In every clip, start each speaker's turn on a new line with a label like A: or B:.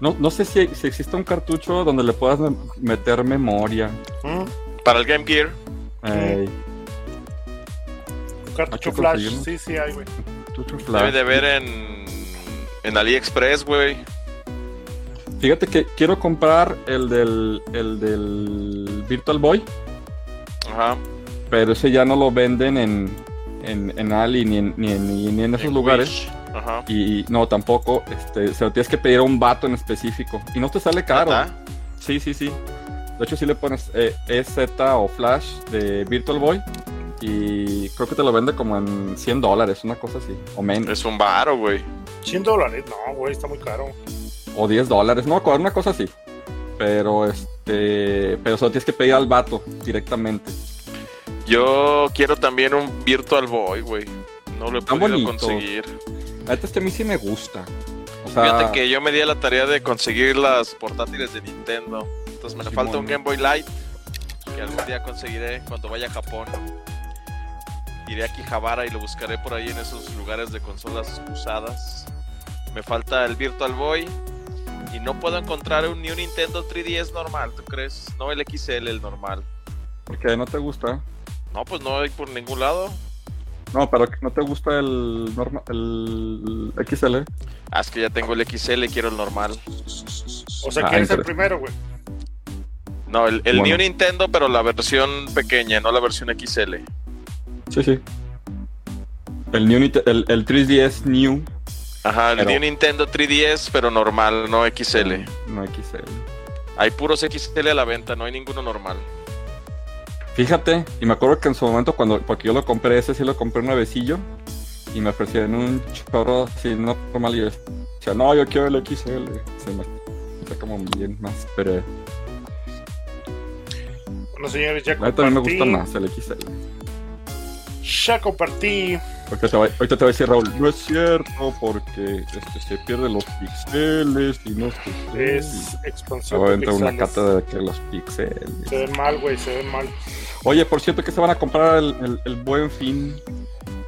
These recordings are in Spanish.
A: No, no sé si, si existe un cartucho donde le puedas me- meter memoria.
B: ¿Mm?
C: Para el Game Gear.
A: Ey,
B: Un cartucho flash. Sí, sí, hay, güey.
A: cartucho
C: Debe de haber en, en AliExpress, güey.
A: Fíjate que quiero comprar el del, el del Virtual Boy,
C: Ajá.
A: pero ese ya no lo venden en, en, en Ali ni en, ni en, ni en esos
C: En
A: lugares.
C: Wish. Ajá.
A: Y no, tampoco, este, se lo tienes que pedir a un vato en específico. Y no te sale caro. Sí, sí, sí. De hecho, si le pones eh, EZ o Flash de Virtual Boy. Y creo que te lo vende como en 100 dólares, una cosa así. O menos.
C: Es un varo, güey.
B: 100 dólares. No, güey, está muy caro.
A: O 10 dólares, no una cosa así. Pero este. Pero solo tienes que pedir al vato directamente.
C: Yo quiero también un Virtual Boy, güey. No lo he podido
A: bonitos.
C: conseguir.
A: A este a mí sí me gusta. O sea,
C: Fíjate que yo me di a la tarea de conseguir las portátiles de Nintendo. Entonces me
A: Sí,
C: falta un. Game Boy Light. Que algún día conseguiré cuando vaya a Japón. Iré a Kijabara y lo buscaré por ahí en esos lugares de consolas usadas. Me falta el Virtual Boy. Y no puedo encontrar un, ni un Nintendo 3DS normal, ¿tú crees? No el XL, el normal.
A: porque no te gusta.
C: No, pues no hay por ningún lado.
A: No, pero no te gusta el, norma, el XL.
C: Ah, es que ya tengo el XL y quiero el normal.
B: O sea,
A: Ah,
B: ¿quién es el primero, güey?
C: No, el, el
A: Bueno.
C: New Nintendo, pero la versión pequeña, no la versión XL.
A: Sí, sí. El, new, el, el 3DS New,
C: Ajá, el
A: Pero-
C: New Nintendo 3DS, pero normal, no XL.
A: no XL.
C: Hay puros XL a la venta, no hay ninguno normal.
A: Fíjate, y me acuerdo que en su momento, cuando porque yo lo compré, ese sí lo compré una vecillo, y me ofrecían un chorro así normal, y yo decía, no, yo quiero el XL. Se me está como bien más, pero
B: Bueno, señores, ya
A: a mí también me
B: compartí.
A: gusta más el XL.
B: Ya compartí.
A: Ahorita te, va, ahorita te va a decir Raúl, no es cierto, porque este, se pierden los pixeles y no sé qué".
B: Es
A: Se
B: expansión
A: va a aventar una cata de que los pixeles.
B: Se ven mal, güey, se ven mal.
A: Oye, por cierto, que se van a comprar el, el- el buen fin.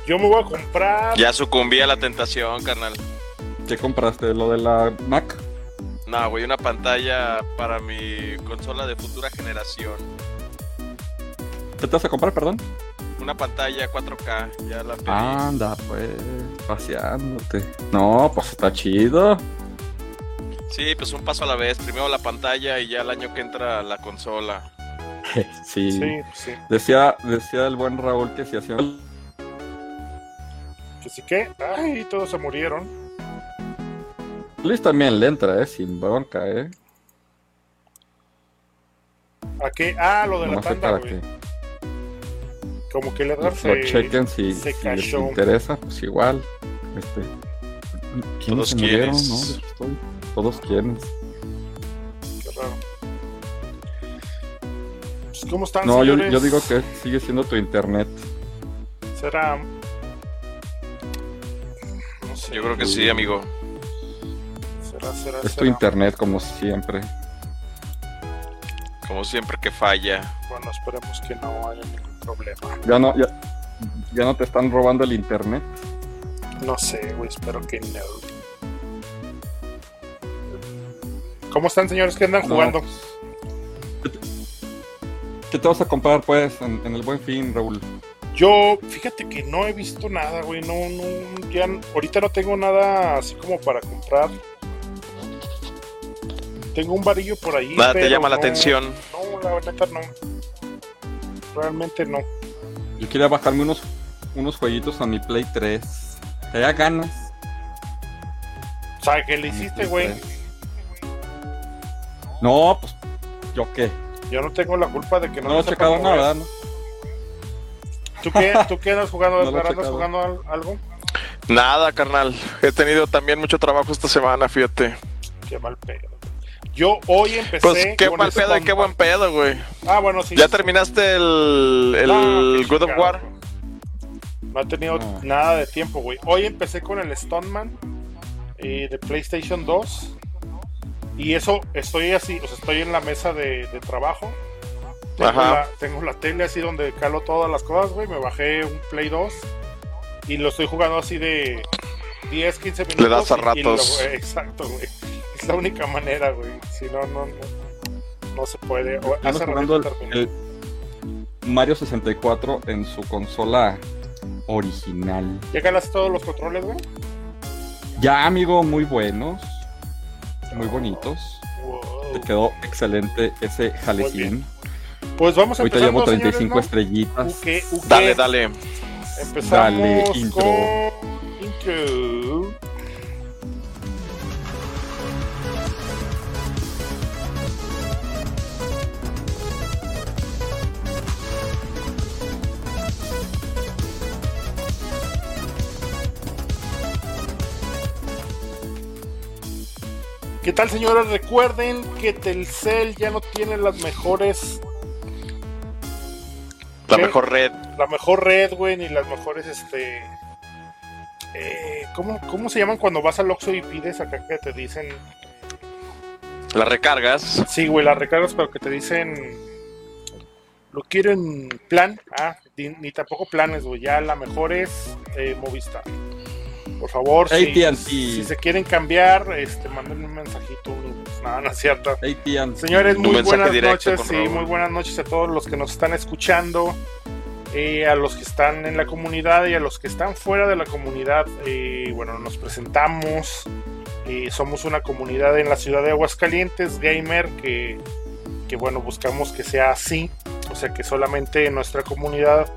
B: Yo me voy a comprar.
C: Ya sucumbí a la tentación, carnal.
A: ¿Qué compraste? ¿Lo de la Mac?
C: No, güey, una pantalla para mi consola de futura generación.
A: ¿Qué te vas a comprar, perdón?
C: Una pantalla 4K, ya la pedí.
A: Anda, pues, paseándote. No, pues está chido.
C: Sí, pues un paso a la vez. Primero la pantalla y ya el año que entra la consola.
A: Sí.
B: Sí, sí.
A: Decía, decía el buen Raúl que si hacía...
B: Que sí que. Ay, todos se murieron.
A: Luis también le entra, ¿eh? Sin bronca, ¿eh?
B: ¿A qué? Ah, lo de la
A: Nomás que
B: tanda, güey. Como que le
A: lo
B: dan se-
A: chequen si,
B: se
A: si les interesa, pues igual. Este, ¿Quiénes
C: Todos
A: se. No, estoy- todos quieren.
B: Qué raro. Pues, ¿Cómo están,
A: No, yo, digo que sigue siendo tu internet.
B: Será. No sé.
C: Yo creo que sí, amigo.
B: Será, será,
A: Es tu internet, como siempre.
C: Como siempre que falla.
B: Bueno, esperemos que no haya ningún problema.
A: Ya no, ya, ya no te están robando el internet.
B: No sé, güey, espero que no. ¿Cómo están, señores? ¿Qué andan
A: No,
B: jugando?
A: ¿Qué te, qué te vas a comprar, pues, en, en el buen fin, Raúl?
B: Yo, fíjate que no he visto nada, güey. No, no, ya, ahorita no tengo nada así como para comprar. Tengo un varillo por ahí.
C: Nada te llama la
B: no-
C: atención.
B: No, la neta no. Realmente no.
A: Yo quería bajarme unos, unos jueguitos a mi Play 3. Tenía ganas.
B: ¿Sabes qué le
A: a mi
B: hiciste, güey?
A: 3. No, pues, ¿yo qué?
B: Yo no tengo la culpa de que no
A: No,
B: me
A: he checado nada, ¿no?
B: ¿Tú qué, ¿Tú qué andas jugando,
A: No lo?
B: ¿Andas jugando al- algo?
C: Nada, carnal. He tenido también mucho trabajo esta semana, fíjate.
B: Qué mal pedo. Yo hoy empecé.
C: Pues qué
B: con
C: mal pedo y qué buen pedo, güey.
B: Ah, bueno, sí.
C: ¿Ya terminaste el, el
B: No, qué
C: God of War?
B: No he tenido
A: No.
B: nada de tiempo, güey. Hoy empecé con el Stoneman eh, de PlayStation 2. Y eso, estoy así, o sea, estoy en la mesa de, de trabajo. Tengo
C: Ajá.
B: la, tengo la tele así donde calo todas las cosas, güey. Me bajé un Play 2 y lo estoy jugando así de 10, 15 minutos.
C: Le das a
B: y- y lo-
C: ratos.
B: exacto, güey. Es la única manera, güey. Si no, no, no, no se puede. O-
A: Estamos
B: hace
A: jugando el, Mario 64 en su consola original.
B: ¿Ya ganas todos los controles, güey?
A: Ya, amigo, muy buenos. Muy bonitos.
B: Wow.
A: Te quedó excelente ese jalejín.
B: Pues vamos a
A: Ahorita
B: empezar,
A: llevo
B: ¿no,
A: 35
B: señores, ¿no?
A: estrellitas.
B: Uke, uke.
C: Dale, dale.
B: Empezamos
A: Dale, intro.
B: con intro. ¿Qué tal, señores? Recuerden que Telcel ya no tiene las mejores
C: La
B: ¿Qué?
C: mejor red.
B: la mejor red, güey, ni las mejores, este... Eh, ¿cómo, ¿Cómo se llaman cuando vas al Oxxo y pides acá que te dicen...
C: Las recargas.
B: Sí, güey, las recargas, pero que te dicen... Lo quieren plan. Ah, ni, ni tampoco planes, güey. Ya la mejor es eh, Movistar. Por favor, si, si se quieren cambiar, este, mándenme un mensajito. Nada, no es cierto.
A: AT&T.
B: Señores, muy buenas noches,
C: Raúl.
B: muy buenas noches a todos los que nos están escuchando, eh, a los que están en la comunidad y a los que están fuera de la comunidad. eh, bueno, nos presentamos, eh, somos una comunidad en la ciudad de Aguascalientes, gamer, que, que bueno, buscamos que sea así, o sea que solamente en nuestra comunidad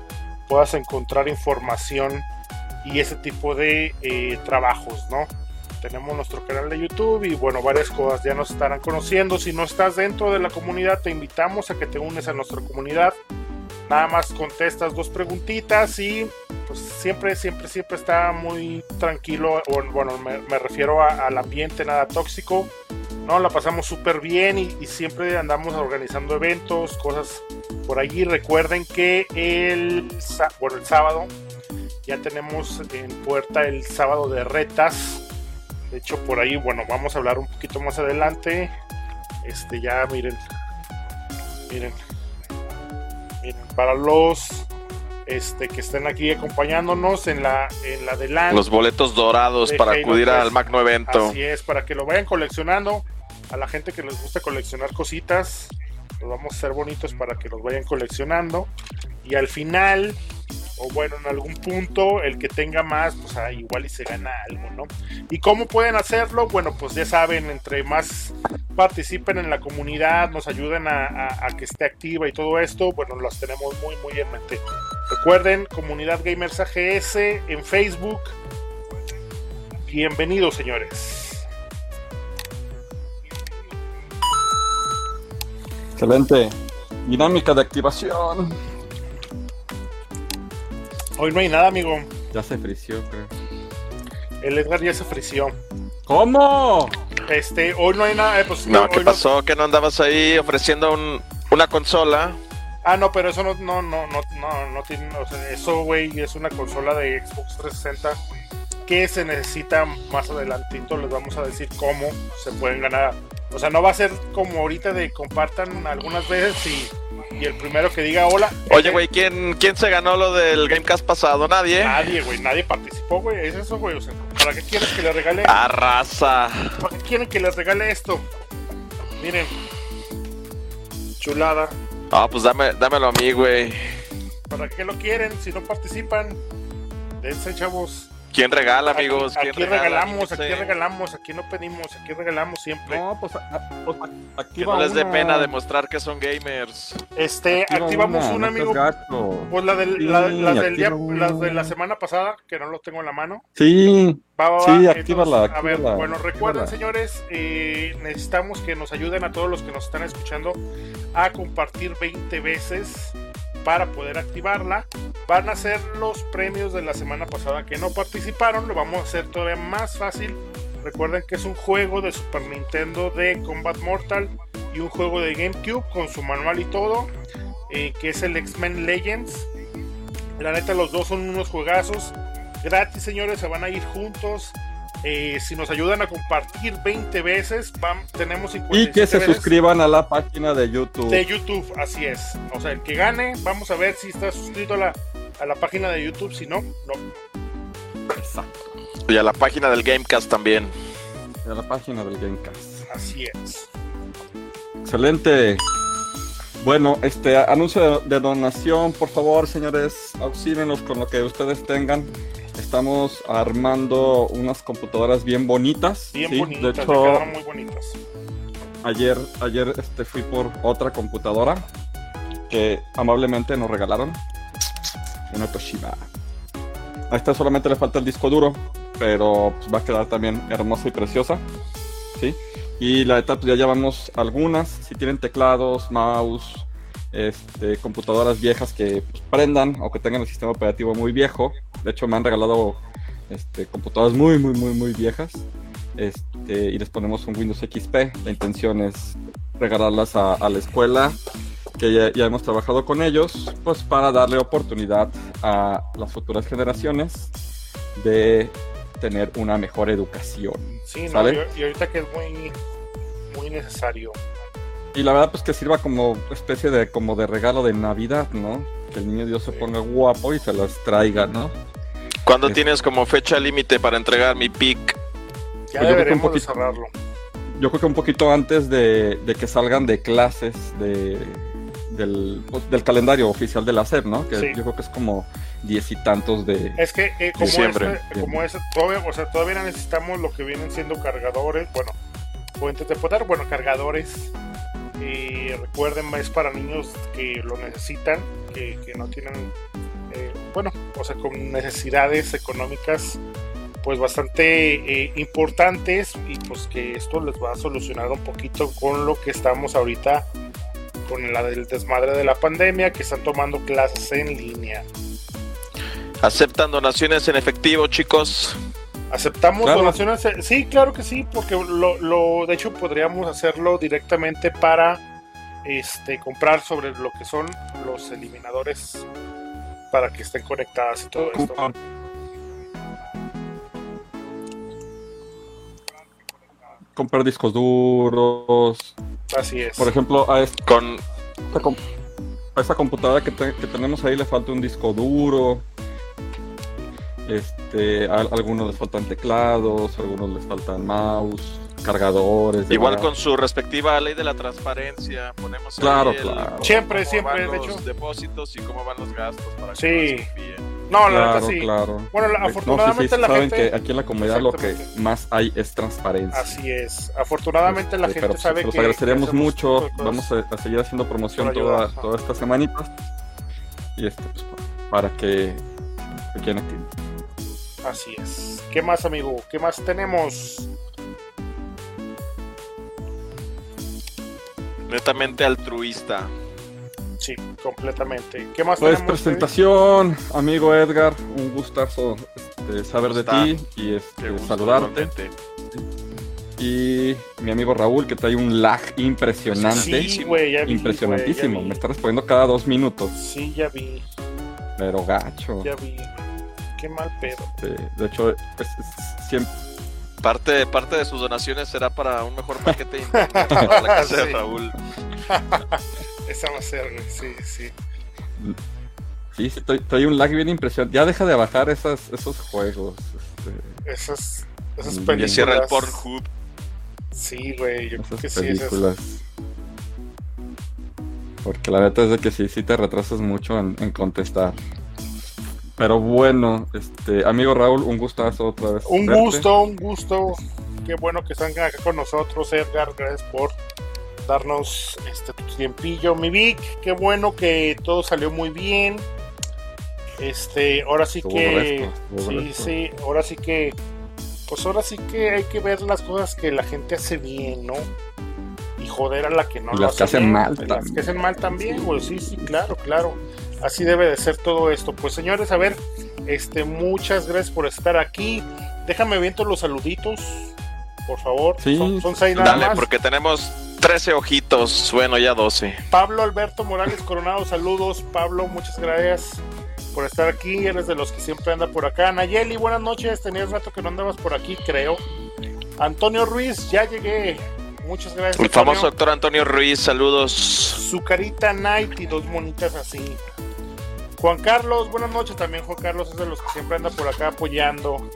B: puedas encontrar información y ese tipo de eh, trabajos, ¿no? tenemos nuestro canal de YouTube y bueno, varias cosas ya nos estarán conociendo. Si no estás dentro de la comunidad, te invitamos a que te unes a nuestra comunidad. Nada más contestas dos preguntitas y pues siempre, siempre, siempre está muy tranquilo. Bueno, me, me refiero a- al ambiente, nada tóxico. No, la pasamos súper bien y, y siempre andamos organizando eventos, cosas por allí. Recuerden que el, bueno, el sábado ya tenemos en puerta el sábado de retas. De hecho, por ahí, bueno, vamos a hablar un poquito más adelante. Este, ya miren. Miren. Miren, para los este, que estén aquí acompañándonos en la, en la de LAN.
C: Los boletos dorados para
B: Halo
C: acudir
B: 3.
C: al magno evento.
B: Así es, para que lo vayan coleccionando. A la gente que les gusta coleccionar cositas, los vamos a hacer bonitos para que los vayan coleccionando. Y al final, o bueno, en algún punto, el que tenga más, pues ah, igual y se gana algo, ¿no? ¿Y cómo pueden hacerlo? Bueno, pues ya saben, entre más participen en la comunidad, nos ayuden a, que esté activa y todo esto, bueno, las tenemos muy, muy en mente. Recuerden, Comunidad Gamers AGS en Facebook. Bienvenidos, señores.
A: Excelente. Dinámica de activación.
B: Hoy no hay nada, amigo.
A: Ya se frició, creo.
B: El Edgar ya se frició.
A: ¿Cómo?
B: Este, hoy no hay nada. eh, pues,
C: No,
B: hoy
C: ¿qué pasó? ¿Que no andabas ahí ofreciendo un- una consola?
B: Ah, no, pero eso no, no, no, no, no, no tiene. o sea, eso, güey, es una consola de Xbox 360 que se necesita más adelantito. Les vamos a decir cómo se pueden ganar. O sea, no va a ser como ahorita de compartan algunas veces y, y el primero que diga hola.
C: Oye, güey, ¿quién, ¿quién se ganó lo del Gamecast pasado? ¿Nadie?
B: Nadie, güey, nadie participó, güey. Es eso, güey. O sea, ¿para qué quieres que le regale?
C: Raza.
B: ¿Para qué quieren que les regale esto? Miren. Chulada.
C: Ah, pues dame, dámelo a mí, güey.
B: ¿Para qué lo quieren si no participan? Dense, chavos.
C: ¿Quién regala,
B: Aquí-
C: amigos? ¿Quién
B: Aquí,
C: regala?
B: regalamos, aquí
C: Sí.
B: regalamos, aquí no pedimos, aquí regalamos siempre.
A: No, pues, pues, a-
C: Que
A: activa
C: no les dé
A: una.
C: pena demostrar que son gamers.
B: Este,
A: Activa
B: activamos
A: una,
B: un
A: no
B: amigo.
A: gacho.
B: Pues la del,
A: Sí,
B: la- las del día, las de la semana pasada, que no lo tengo en la mano.
A: Sí,
B: Va, va,
A: Sí,
B: va.
A: actívala,
B: a ver,
A: actívala,
B: bueno, recuerden,
A: actívala.
B: señores, eh, necesitamos que nos ayuden a todos los que nos están escuchando a compartir 20 veces para poder activarla. Van a ser los premios de la semana pasada que no participaron, lo vamos a hacer todavía más fácil. Recuerden que es un juego de Super Nintendo de Combat Mortal y un juego de GameCube con su manual y todo, eh, que es el X-Men Legends. La neta, los dos son unos juegazos gratis, señores, se van a ir juntos. Eh, si nos ayudan a compartir 20 veces, tenemos 57
A: y que se
B: veces
A: suscriban a la página de YouTube.
B: de YouTube, así es. O sea, el que gane, vamos a ver si está suscrito a la, a la página de YouTube, si no, no.
A: Exacto.
C: Y a la página del Gamecast también.
A: a la página del Gamecast.
B: Así es.
A: Excelente. Bueno, este anuncio de, de donación, por favor, señores, auxílenos con lo que ustedes tengan. Estamos armando unas computadoras bien bonitas.
B: Bien
A: ¿sí?
B: bonitas,
A: De hecho,
B: quedaron muy bonitas.
A: ayer, ayer este, fui por otra computadora que amablemente nos regalaron. Una Toshiba. A esta solamente le falta el disco duro, pero pues, va a quedar también hermosa y preciosa. ¿sí? Y la neta, pues ya llevamos algunas. Si tienen teclados, mouse, este, computadoras viejas que pues, prendan o que tengan el sistema operativo muy viejo. De hecho, me han regalado este, computadoras muy, muy, muy, muy viejas. Este, y les ponemos un Windows XP. La intención es regalarlas a, a la escuela, que ya, ya hemos trabajado con ellos, pues para darle oportunidad a las futuras generaciones de tener una mejor educación.
B: Sí, no, y, y ahorita que es muy, muy necesario.
A: Y la verdad pues que sirva como especie de como de regalo de Navidad, ¿no? Que el niño Dios se ponga guapo y se las traiga, ¿no?
C: ¿Cuándo
A: Es-
C: tienes como fecha límite para entregar mi pick?
B: Ya
A: Pues yo creo que un
B: deberemos de
A: poquito.
B: cerrarlo.
A: Yo creo que un poquito antes de, de que salgan de clases de, del, pues, del calendario oficial de la SEP, ¿no? Que
B: Sí.
A: yo creo que es como diez y tantos de...
B: Es que eh, como,
C: Diciembre.
B: este- como es, todavía, o sea, todavía necesitamos lo que vienen siendo cargadores, bueno, fuentes de poder, bueno, cargadores. Y recuerden, es para niños que lo necesitan, que, que no tienen, eh, bueno, o sea, con necesidades económicas pues bastante eh, importantes y pues que esto les va a solucionar un poquito con lo que estamos ahorita con la del desmadre de la pandemia que están tomando clases en línea.
C: ¿Aceptan donaciones en efectivo, chicos?
B: ¿Aceptamos
A: Claro.
B: donaciones? Eh, Sí, claro que sí, porque lo, lo- de hecho podríamos hacerlo directamente para este comprar sobre lo que son los eliminadores para que estén conectadas y todo esto.
A: Comprar discos duros.
B: Así es.
A: Por ejemplo, a esta,
C: Con
A: a esta computadora que, te- que tenemos ahí le falta un disco duro. Este, a, a algunos les faltan teclados, a algunos les faltan mouse, cargadores.
C: igual
A: demás.
C: con su respectiva ley de la transparencia, ponemos ahí
A: Claro,
C: el-
A: claro.
C: cómo-
B: Siempre,
C: cómo
B: siempre,
C: van
B: de
C: los
B: hecho.
C: depósitos y cómo van los gastos para que
B: Sí.
C: no confíen.
B: no, la
A: Claro,
B: neta sí.
A: claro.
B: Bueno, la-
A: Eh, no, sí,
B: afortunadamente
A: sí,
B: la
A: saben
B: gente
A: que aquí en la comunidad lo que más hay es transparencia.
B: así es. Afortunadamente la
A: Este,
B: gente
A: pero
B: sabe
A: los
B: que
A: agradeceríamos
B: que hacemos
A: mucho. Vamos a, a seguir haciendo promoción toda, estas semanitas. Y este, pues, para que se queden activos.
B: Así es. ¿Qué más, amigo? ¿Qué más tenemos?
C: Netamente altruista.
B: Sí, completamente. ¿Qué más
A: Pues
B: tenemos?
A: presentación, amigo Edgar, un gustazo este, saber de ti y este,
C: gusto,
A: saludarte. Y mi amigo Raúl, que trae un lag impresionante.
B: Sí, güey, ya vi.
A: impresionantísimo. Me está respondiendo cada dos minutos.
B: Sí, ya vi.
A: pero gacho.
B: Ya vi. Qué mal pedo.
A: Este, de hecho, es- es siempre,
C: Parte, parte de sus donaciones será para un mejor paquete de internet para la casa de
B: Sí.
C: Raúl.
B: Esa va a ser, güey. Sí, sí.
A: sí, sí, trae, un lag bien impresionante. Ya deja de bajar esas, esos juegos. este,
B: Esas, esas películas.
C: cierra el Pornhub.
B: Sí, güey. Yo creo que sí. esas-
A: películas. Porque la neta es de que sí, sí te retrasas mucho en, en contestar. Pero bueno, este amigo Raúl, un gustazo otra vez.
B: Un
A: verte.
B: gusto, un gusto. Qué bueno que están acá con nosotros, Edgar. Gracias por darnos este tu tiempillo. Mi Vic, qué bueno que todo salió muy bien. Este, ahora sí
A: Estuvo
B: que. Sí, sí, ahora sí que. Pues ahora sí que hay que ver las cosas que la gente hace bien, ¿no? Y joder a la que no
A: Y
B: lo
A: las que
B: hace
A: hacen
B: bien,
A: mal
B: Las que
A: también.
B: hacen mal también, güey. Sí, sí, claro, claro. Así debe de ser todo esto. Pues señores, a ver, este, muchas gracias por estar aquí. Déjame viento los saluditos, por favor.
A: Sí.
B: Son, son seis nada
C: Dale,
B: más.
C: porque tenemos 13 ojitos. Bueno, ya 12.
B: Pablo Alberto Morales Coronado, saludos. Pablo, muchas gracias por estar aquí. Eres de los que siempre anda por acá. Nayeli, buenas noches. Tenías rato que no andabas por aquí, creo. Antonio Ruiz, ya llegué. Muchas gracias.
C: El
B: Antonio.
C: famoso doctor Antonio Ruiz, saludos.
B: Su carita Night y dos monitas así. Juan Carlos, buenas noches también. Juan Carlos es de los que siempre anda por acá apoyando.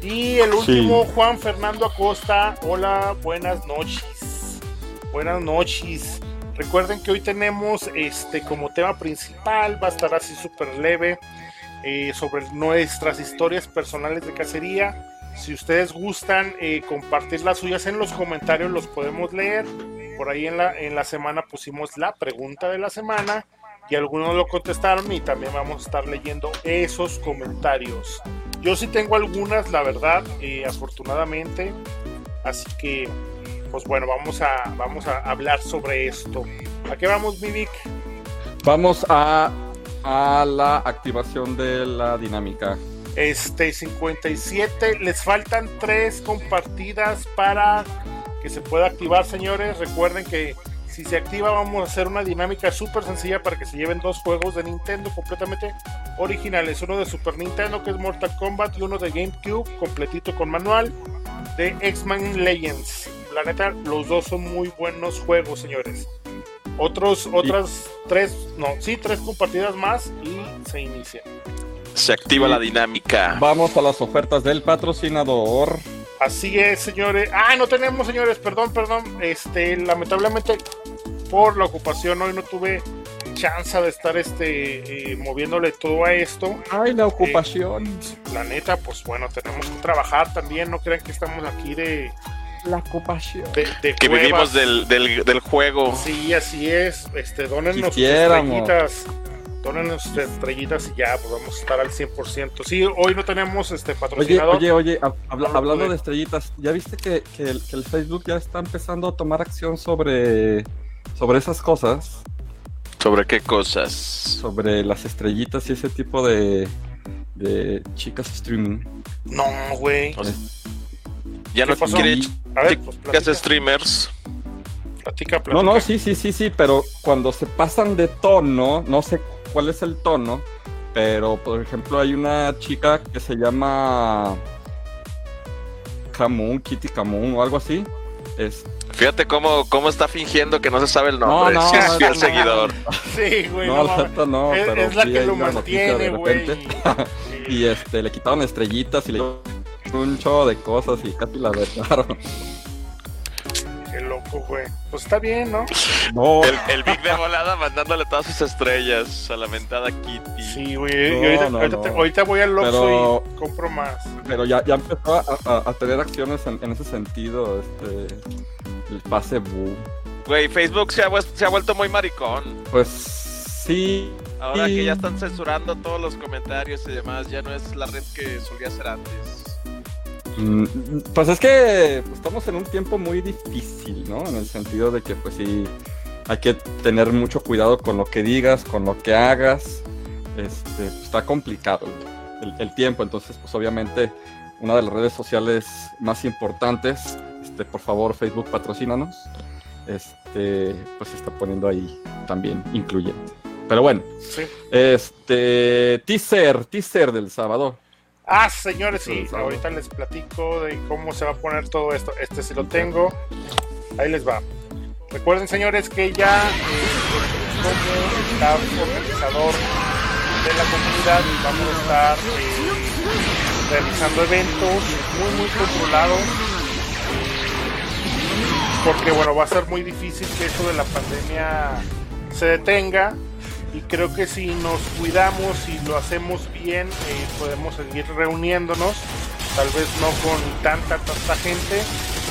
B: Y el último, Juan Fernando Acosta. Hola, buenas noches. Buenas noches. Recuerden que hoy tenemos este como tema principal, va a estar así súper leve, eh, sobre nuestras historias personales de cacería. Si ustedes gustan eh, compartir las suyas en los comentarios, los podemos leer. Por ahí en la, en la semana pusimos la pregunta de la semana y algunos lo contestaron y también vamos a estar leyendo esos comentarios. Yo sí tengo algunas, la verdad, eh, afortunadamente. Así que, pues bueno, vamos a, vamos a hablar sobre esto. ¿A qué vamos, Vivik?
A: Vamos a, a la activación de la dinámica.
B: Este 57, les faltan tres compartidas para que se pueda activar, señores. Recuerden que si se activa vamos a hacer una dinámica súper sencilla para que se lleven dos juegos de Nintendo completamente originales. Uno de Super Nintendo que es Mortal Kombat y uno de GameCube completito con manual de X-Men Legends. La neta, los dos son muy buenos juegos, señores. Otros, otras tres, no, sí, tres compartidas más y se inicia.
C: Se activa la dinámica.
A: Vamos a las ofertas del patrocinador.
B: Así es, señores. Ah, no tenemos, señores, perdón, perdón. Este, lamentablemente, por la ocupación, hoy no tuve chance de estar este eh, moviéndole todo a esto.
A: Ay, la ocupación.
B: Eh, la neta, pues bueno, tenemos que trabajar también. No crean que estamos aquí de.
A: La ocupación.
B: De, de
C: que
B: cuevas.
C: vivimos del, del, del juego.
B: Sí, así es. Este,
A: Quisiéramos.
B: estrellitas. Dónennos sus estrellitas y ya, pues vamos a estar al 100%. Sí, hoy no tenemos este
A: Oye,
B: patrocinador.
A: oye, oye, habla-
B: No,
A: hablando de estrellitas, ¿ya viste que, que el, que el Facebook ya está empezando a tomar acción sobre, sobre esas cosas?
C: ¿Sobre qué cosas?
A: Sobre las estrellitas y ese tipo de, de chicas streaming.
B: No, güey.
C: O sea, Ya
B: ¿Qué
C: no quiere
B: A ver, pues
C: chicas
B: platica,
C: streamers.
B: platica,
A: No,
B: platica.
A: no, sí, sí, sí, sí, pero cuando se pasan de tono, no sé cuál es el tono, pero por ejemplo hay una chica que se llama Camun, Kitty Camun o algo así. Es,
C: Fíjate cómo, cómo está fingiendo que no se sabe el nombre.
A: No, no,
C: si es fiel
A: no,
C: seguidor.
B: Sí, güey.
A: no,
B: no
A: la neta no,
B: es,
A: pero
B: es la
A: sí
B: que lo mantiene,
A: de
B: güey.
A: repente.
B: y-
A: Y este, le quitaron estrellitas y le un chorro de cosas y casi la vetaron.
B: Qué loco, güey. Pues está bien, ¿no?
A: No,
C: El, el Big de volada mandándole todas sus estrellas a la mentada Kitty.
B: Sí, güey.
A: No,
B: y ahorita,
A: no,
B: ahorita
A: no.
B: te- ahorita voy al Oxxo
A: Pero-
B: y compro más.
A: pero ya, ya empezó a, a- a tener acciones en, en ese sentido, este, el pase Boo.
C: Güey, Facebook se ha, vues- se ha vuelto muy maricón.
A: Pues sí,
C: Ahora que ya están censurando todos los comentarios y demás, ya no es la red que solía ser antes.
A: Mm, Pues es que estamos en un tiempo muy difícil, ¿no? En el sentido de que pues sí, hay que tener mucho cuidado con lo que digas, con lo que hagas. Este, pues, está complicado el, el tiempo, entonces pues obviamente una de las redes sociales más importantes, este, por favor Facebook patrocínanos, este, pues se está poniendo ahí también incluyente. Pero bueno,
B: Sí.
A: este, teaser, teaser del sábado.
B: Ah, señores, sí. Ahorita les platico de cómo se va a poner todo esto. Este sí lo tengo. Ahí les va. Recuerden, señores, que ya eh, como staff organizador de la comunidad vamos a estar eh, realizando eventos muy, muy controlados. Porque, bueno, va a ser muy difícil que esto de la pandemia se detenga. Y creo que si nos cuidamos y lo hacemos bien, eh, podemos seguir reuniéndonos. Tal vez no con tanta, tanta gente,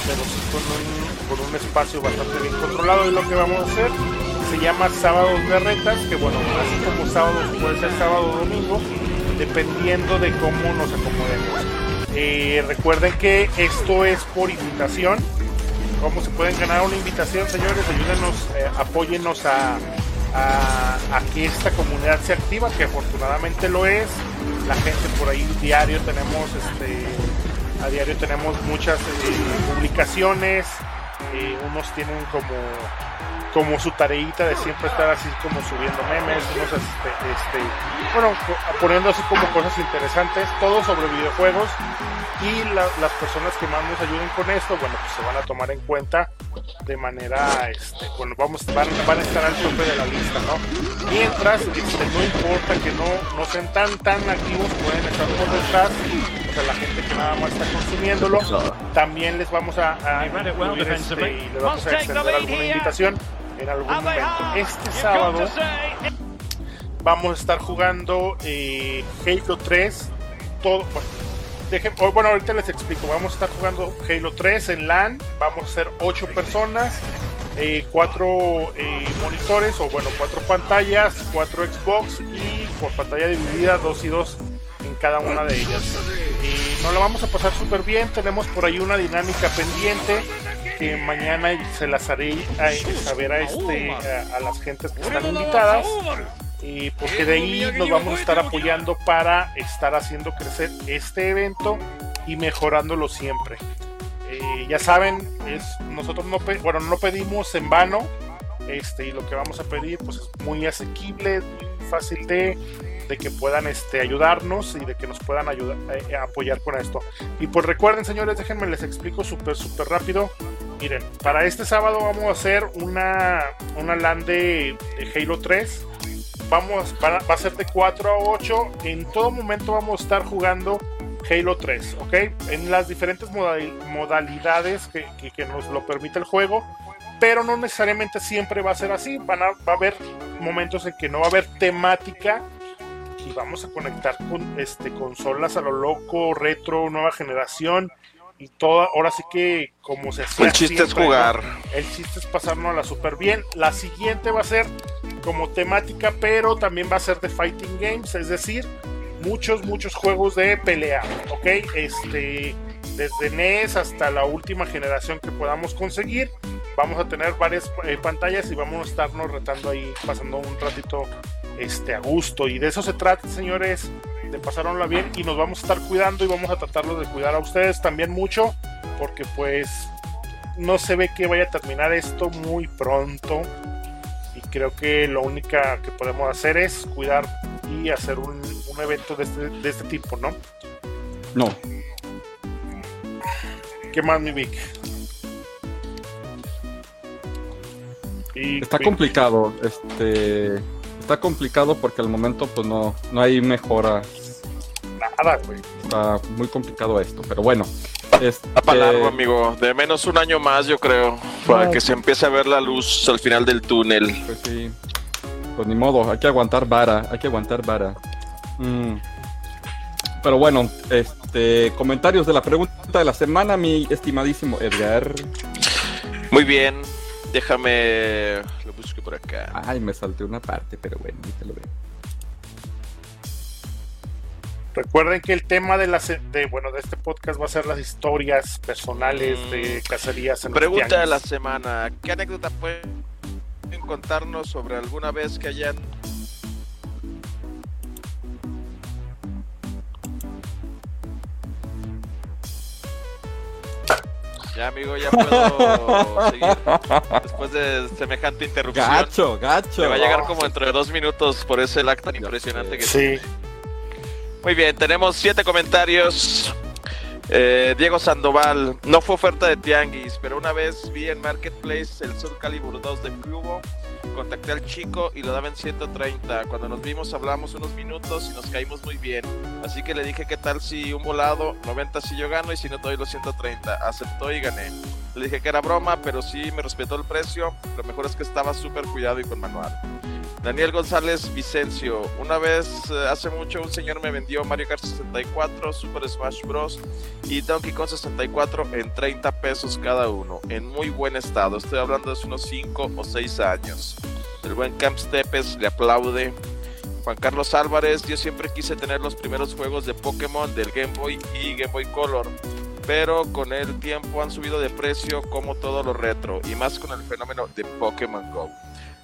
B: pero sí con un, con un espacio bastante bien controlado. Y lo que vamos a hacer se llama Sábados de Retas, que bueno, así como sábados puede ser sábado o domingo, dependiendo de cómo nos acomodemos. Eh, recuerden que esto es por invitación. ¿Cómo se pueden ganar una invitación, señores? Ayúdenos, eh, apóyennos a, que esta comunidad se activa, que afortunadamente lo es. La gente por ahí diario tenemos, este, a diario tenemos muchas eh, publicaciones. eh, unos tienen como, como su tareita de siempre estar así como subiendo memes, unos este, este, bueno, poniendo así como cosas interesantes, todo sobre videojuegos y la- las personas que más nos ayuden con esto, bueno, pues se van a tomar en cuenta de manera, este, bueno, vamos, van, van a estar al tope de la lista, ¿no? Mientras, este, no importa que no, no sean tan, tan activos, pueden estar por detrás a la gente que nada más está consumiéndolo. También les vamos a, a incluir este, y les vamos a extender alguna invitación en algún momento. Este sábado vamos a estar jugando eh, Halo 3. Todo, bueno, oh, bueno, ahorita les explico. Vamos a estar jugando Halo 3 en LAN. Vamos a ser 8 personas, 4 monitores, o bueno, 4 pantallas, 4 Xbox y por pantalla dividida 2 y 2 en cada una de ellas. Y nos la vamos a pasar súper bien. Tenemos por ahí una dinámica pendiente mañana se las haré a, saber a, este, a, a las gentes que están invitadas. Y porque de ahí nos vamos a estar apoyando para estar haciendo crecer este evento y mejorándolo siempre. Eh, ya saben, es, nosotros no, bueno, no pedimos en vano. Este, y lo que vamos a pedir pues es muy asequible, fácil de, de que puedan este, ayudarnos y de que nos puedan ayudar, eh, apoyar con esto. Y pues recuerden, señores, déjenme les explico súper, súper rápido. Miren, para este sábado vamos a hacer una, una LAN de, de Halo 3. Vamos, va, va a ser de 4 a 8. En todo momento vamos a estar jugando Halo 3, ¿ok? En las diferentes modal- modalidades que, que- que nos lo permite el juego. Pero no necesariamente siempre va a ser así. Van a, va a haber momentos en que no va a haber temática y vamos a conectar con este consolas a lo loco, retro, nueva generación y todo. Ahora sí que como se hacía
C: El chiste es jugar.
B: El chiste es pasárnosla súper bien. La siguiente va a ser como temática, pero también va a ser de fighting games, es decir, muchos, muchos juegos de pelea, ¿ok? Este, desde NES hasta la última generación que podamos conseguir. Vamos a tener varias eh, pantallas y vamos a estarnos retando ahí, pasando un ratito este, a gusto. Y de eso se trata, señores, de pasárnosla bien y nos vamos a estar cuidando y vamos a tratarlos de cuidar a ustedes también mucho, porque pues no se ve que vaya a terminar esto muy pronto y creo que lo único que podemos hacer es cuidar y hacer un, un evento de este, de este tipo, ¿no?
A: No,
B: ¿Qué más, mi Vic? Y,
A: está
B: Vic,
A: complicado. Este. Está complicado porque al momento pues no, no hay mejora.
B: Nada, güey.
A: Está muy complicado esto. Pero bueno. Este,
C: Va para largo, amigo. De menos un año más, yo creo. Para
A: No.
C: que se empiece a ver la luz al final del túnel.
A: Pues sí. Pues ni modo, hay que aguantar vara, hay que aguantar vara. Mm. Pero bueno, este comentarios de la pregunta de la semana, mi estimadísimo Edgar.
C: Muy bien. Déjame. Lo busco por acá.
A: Ay, me salté una parte, pero bueno, ahorita lo veo.
B: Recuerden que el tema de, la, se- de, bueno, de este podcast va a ser las historias personales de cacerías en los
C: Pregunta de la semana. ¿Qué anécdota pueden contarnos sobre alguna vez que hayan... Ya, amigo, ya puedo seguir. Después de semejante interrupción.
A: Gacho, gacho.
C: Me va a llegar como dentro de dos minutos por ese lag tan impresionante que
B: Sí,
C: muy bien, tenemos siete comentarios. Eh, Diego Sandoval, no fue oferta de Tianguis, pero una vez vi en Marketplace el Soul Calibur 2 de Cubo. Contacté al chico y lo daba en 130. Cuando nos vimos hablamos unos minutos y nos caímos muy bien. Así que le dije qué tal si un volado, 90 si yo gano y si no doy los 130. Aceptó y gané. Le dije que era broma, pero sí me respetó el precio. Lo mejor es que estaba súper cuidado y con manual. Daniel González Vicencio. Una vez, eh, hace mucho, un señor me vendió Mario Kart 64, Super Smash Bros. y Donkey Kong 64 en 30 pesos cada uno, en muy buen estado. Estoy hablando de unos 5 o 6 años. El buen Camp Stepes le aplaude. Juan Carlos Álvarez, yo siempre quise tener los primeros juegos de Pokémon del Game Boy y Game Boy Color, pero con el tiempo han subido de precio como todo lo retro, y más con el fenómeno de Pokémon Go.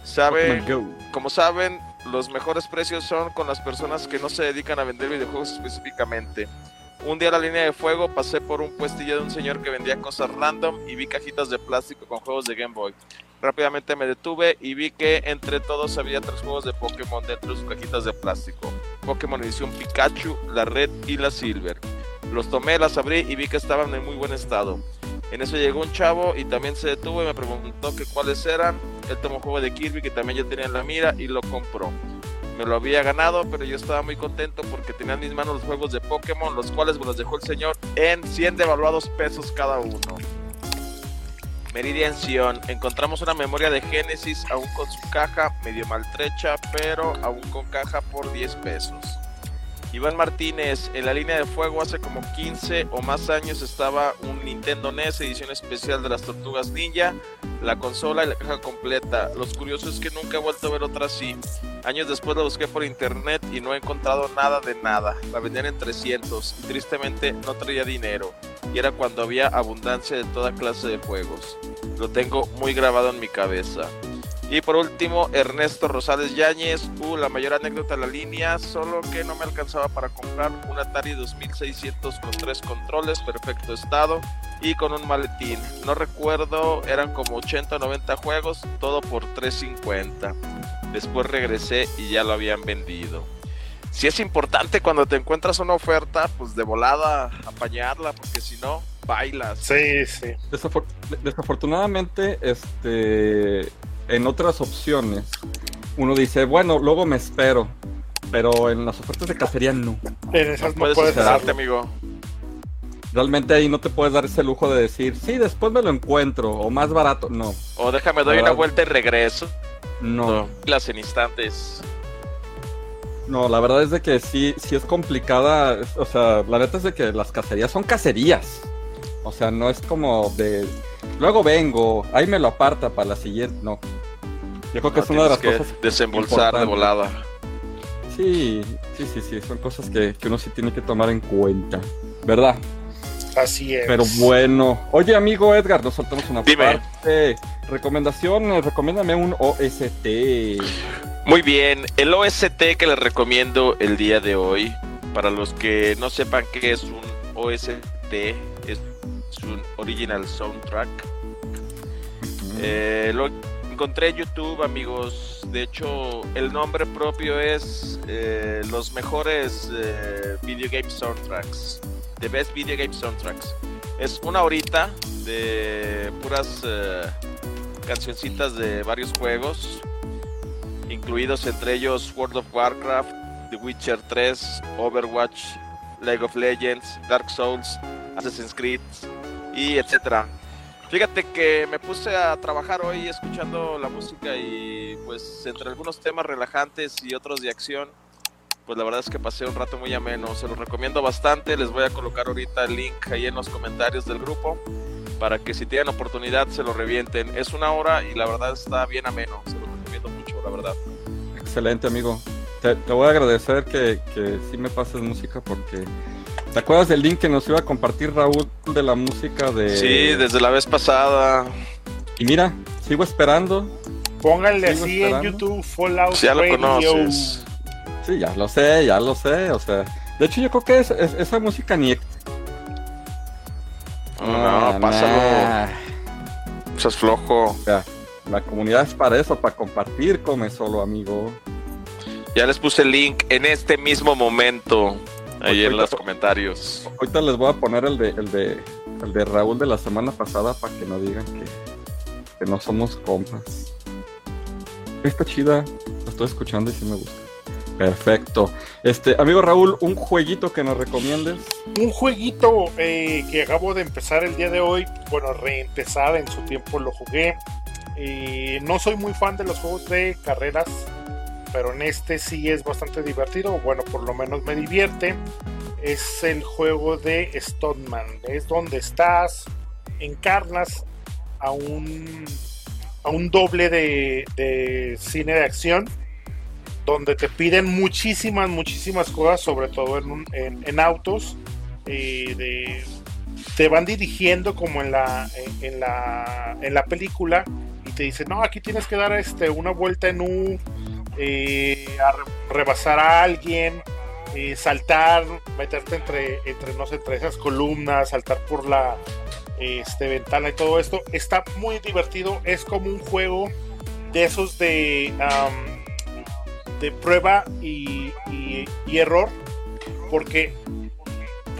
C: ¿Sabe? Como saben, los mejores precios son con las personas que no se dedican a vender videojuegos específicamente. Un día a la línea de fuego pasé por un puestillo de un señor que vendía cosas random y vi cajitas de plástico con juegos de Game Boy. Rápidamente me detuve y vi que entre todos había tres juegos de Pokémon dentro de sus cajitas de plástico. Pokémon edición Pikachu, la Red y la Silver. Los tomé, las abrí y vi que estaban en muy buen estado. En eso llegó un chavo y también se detuvo y me preguntó que cuáles eran. Él tomó juego de Kirby que también ya tenía en la mira y lo compró. me lo había ganado, pero yo estaba muy contento porque tenía en mis manos los juegos de Pokémon, los cuales me los dejó el señor en 100 devaluados pesos cada uno. Meridian Sion, encontramos una memoria de Genesis aún con su caja medio maltrecha, pero aún con caja por 10 pesos. Iván Martínez, en la línea de fuego hace como 15 o más años estaba un Nintendo NES edición especial de las Tortugas Ninja, la consola y la caja completa. Los curiosos es que nunca he vuelto a ver otra así. Años después la busqué por internet y no he encontrado nada de nada. La vendían en 300 y tristemente no traía dinero. Y era cuando había abundancia de toda clase de juegos. Lo tengo muy grabado en mi cabeza. Y por último, Ernesto Rosales Yáñez, uh, la mayor anécdota de la línea, solo que no me alcanzaba para comprar un Atari 2600 con tres controles, perfecto estado y con un maletín. No recuerdo, eran como 80 o 90 juegos, todo por 350. Después regresé y ya lo habían vendido. Si es importante cuando te encuentras una oferta, pues de volada apañarla, porque si no, bailas.
B: Sí, sí.
A: desafortunadamente, este en otras opciones, uno dice, bueno, luego me espero. Pero en las ofertas de cacería no.
C: En esas no, puedes, esperarte, amigo.
A: Realmente ahí no te puedes dar ese lujo de decir, sí, después me lo encuentro, o más barato, no.
C: O déjame doy una vuelta y regreso.
A: No.
C: Las en instantes.
A: No, la verdad es de que sí, sí es complicada. O sea, la neta es de que las cacerías son cacerías. O sea, no es como de luego vengo, ahí me lo aparta para la siguiente, no. Yo creo que es una de las cosas.
C: Desembolsar de volada.
A: Sí, sí, sí, sí, son cosas que, uno sí tiene que tomar en cuenta, ¿verdad?
B: Así es.
A: Pero bueno, oye amigo Edgar, nos saltamos una parte. Recomendación, recomiéndame un OST.
C: Muy bien, el OST que les recomiendo el día de hoy, para los que no sepan qué es un OST, es un original soundtrack. Eh, lo encontré en YouTube, amigos. De hecho, el nombre propio es eh, Los mejores eh, video game soundtracks. The Best Video Game Soundtracks. Es una horita de puras cancioncitas de varios juegos, incluidos entre ellos World of Warcraft, The Witcher 3, Overwatch, League of Legends, Dark Souls, Assassin's Creed, y etcétera. Fíjate que me puse a trabajar hoy escuchando la música y pues entre algunos temas relajantes y otros de acción, pues la verdad es que pasé un rato muy ameno. Se los recomiendo bastante. Les voy a colocar ahorita el link ahí en los comentarios del grupo para que si tienen oportunidad se lo revienten. Es una hora y la verdad está bien ameno. Se los recomiendo mucho, la verdad.
A: Excelente, amigo. Te, voy a agradecer que, que sí me pases música porque ¿Te acuerdas del link que nos iba a compartir Raúl de la música de.
C: Sí, desde la vez pasada.
A: Y mira, sigo esperando.
B: Pónganle así en YouTube Fallout
C: ya lo conoces.
A: Sí, ya lo sé, ya lo sé. O sea, de hecho, yo creo que es, esa música ni.
C: No, no, ah, pásalo. Eso es flojo.
A: O sea, la comunidad es para eso, para compartir, come solo, amigo.
C: Ya les puse el link en este mismo momento. Ahí en los comentarios.
A: Ahorita les voy a poner el de, el de, el de Raúl de la semana pasada para que no digan que, que no somos compas. Está chida, la estoy escuchando y sí me gusta. Perfecto. Este, amigo Raúl, un jueguito que nos recomiendes.
B: Un jueguito eh, que acabo de empezar el día de hoy. Bueno, reempezar, en su tiempo lo jugué. Eh, no soy muy fan de los juegos de carreras pero en este sí es bastante divertido, bueno, por lo menos me divierte. Es el juego de Stoneman, es donde estás, encarnas a un, a un doble de, cine de acción, donde te piden muchísimas, muchísimas cosas, sobre todo en, autos. Eh, te van dirigiendo como en la, en, la, en la película y te dicen, no, aquí tienes que dar este, una vuelta en un eh, a rebasar a alguien, eh, saltar, meterte entre, entre, no sé, entre esas columnas, saltar por la este, ventana y todo esto. Está muy divertido, es como un juego de esos de, de prueba y, error, porque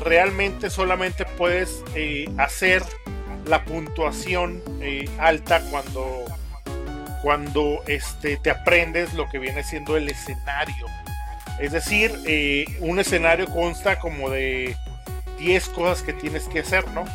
B: realmente solamente puedes eh, hacer la puntuación alta cuando cuando este, te aprendes lo que viene siendo el escenario. Es decir, eh, un escenario consta como de 10 cosas que tienes que hacer, ¿no?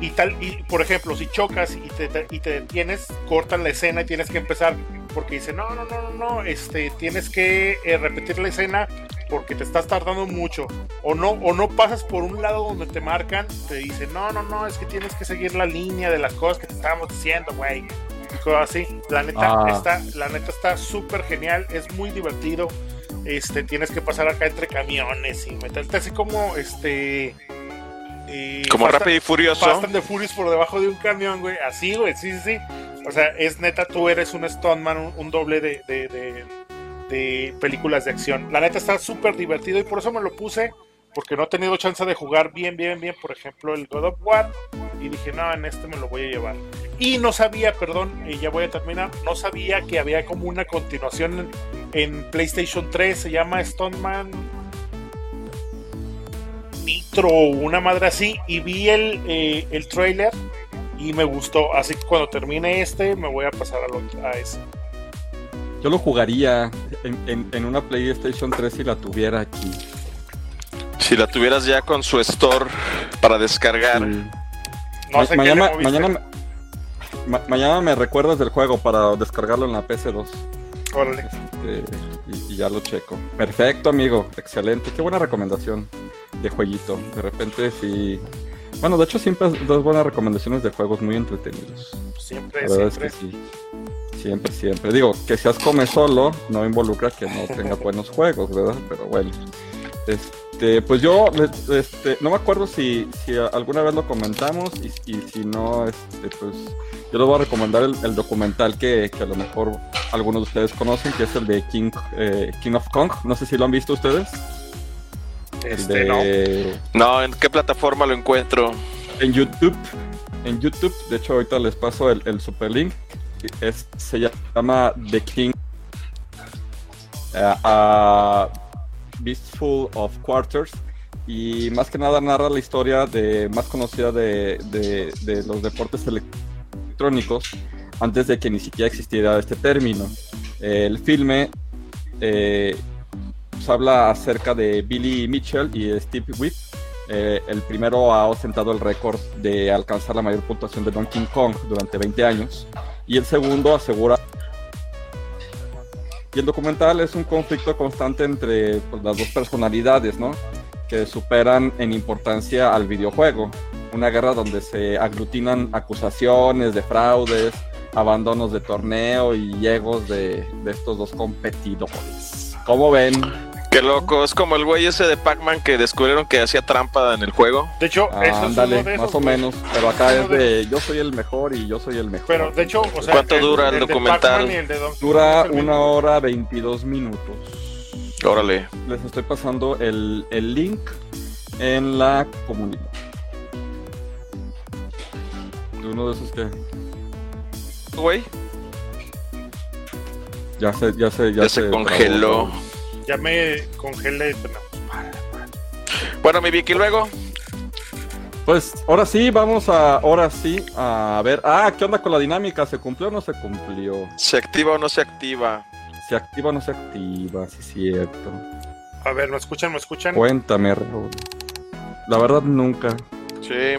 B: Y tal, y por ejemplo, si chocas y te, y te detienes, cortan la escena y tienes que empezar porque dice, no, no, no, no, no, este, tienes que eh, repetir la escena porque te estás tardando mucho. O no, o no pasas por un lado donde te marcan, te dice, no, no, no, es que tienes que seguir la línea de las cosas que te estábamos diciendo, güey. Cosas así. La neta
A: Ah.
B: está, la neta está súper genial, es muy divertido. Este, tienes que pasar acá entre camiones y meterte así como este. eh,
C: Como Rápido y Furioso.
B: Fast and the Furious por debajo de un camión, güey. Así, güey, sí, sí, sí. O sea, es neta, tú eres un stuntman, un, un doble de, de, de- de películas de acción. La neta está súper divertido y por eso me lo puse, porque no he tenido chance de jugar bien, bien, bien, por ejemplo, el God of War. Y dije, no, en este me lo voy a llevar. Y no sabía, perdón, y ya voy a terminar, no sabía que había como una continuación en, en PlayStation 3, se llama Stuntman Nitro o una madre así, y vi el, eh, el trailer y me gustó. Así que cuando termine este, me voy a pasar al otro- a ese.
A: Yo lo jugaría en, en- en una PlayStation 3 si la tuviera aquí.
C: Si la tuvieras ya con su store para descargar.
A: Sí.
B: No
A: Ma-
B: sé
A: mañana,
B: qué
A: mañana, ma- mañana me recuerdas del juego para descargarlo en la PC2.
B: Órale.
A: Este, y, y ya lo checo. Perfecto, amigo. Excelente. Qué buena recomendación de jueguito. De repente sí. Bueno, de hecho siempre das buenas recomendaciones de juegos muy entretenidos.
B: Siempre,
A: La verdad
B: siempre.
A: es que sí. Siempre, siempre. Digo, que seas come solo no involucra que no tenga buenos juegos, ¿verdad? Pero bueno. Este, pues yo este, no me acuerdo si, si alguna vez lo comentamos y, y si no, este, pues yo les voy a recomendar el, el documental que, que a lo mejor algunos de ustedes conocen, que es el de King, eh, King of Kong. No sé si lo han visto ustedes. El
B: Este, no.
A: de,
C: No, ¿en qué plataforma lo encuentro?
A: en YouTube. En YouTube, de hecho ahorita les paso el, el super link. Es, se llama The King a Beastful of Quarters. Y más que nada narra la historia de más conocida de, de- los deportes electrónicos antes de que ni siquiera existiera este término. El filme eh, pues, habla acerca de Billy Mitchell y Steve Whip, eh, el primero ha ostentado el récord de alcanzar la mayor puntuación de Donkey Kong durante 20 años. Y el segundo asegura. Y el documental es un conflicto constante entre pues, las dos personalidades, ¿no? Que superan en importancia al videojuego. Una guerra donde se aglutinan acusaciones de fraudes, abandonos de torneo y egos de, de estos dos competidores. ¿Cómo ven?
C: Qué loco, es como el güey ese de Pac-Man que descubrieron que hacía trampa en el juego.
B: De hecho, eso es uno de
A: más o menos. Pero acá es
B: de-
A: yo soy el mejor y yo soy el mejor.
B: Pero de hecho, o sea,
C: ¿Cuánto dura el documental?
B: Pac-Man y el de Donkey
A: Dura una
B: mismo.
A: hora 22 minutos.
C: Órale.
A: Les estoy pasando el, el link en la comunidad. De uno de esos que
C: Güey,
A: ya se, ya se, ya
C: ya se congeló.
A: trabó.
B: Ya me congelé. pero no.
C: Bueno, mi Vicky, luego.
A: Pues ahora sí, vamos a, ahora sí, a ver. Ah, ¿qué onda con la dinámica? ¿Se cumplió o no se cumplió?
C: ¿Se activa o no se activa?
A: ¿Se activa o no se activa? Sí, es cierto.
B: A ver, ¿me escuchan? ¿Me escuchan?
A: Cuéntame, Raúl. La verdad, nunca.
C: Sí.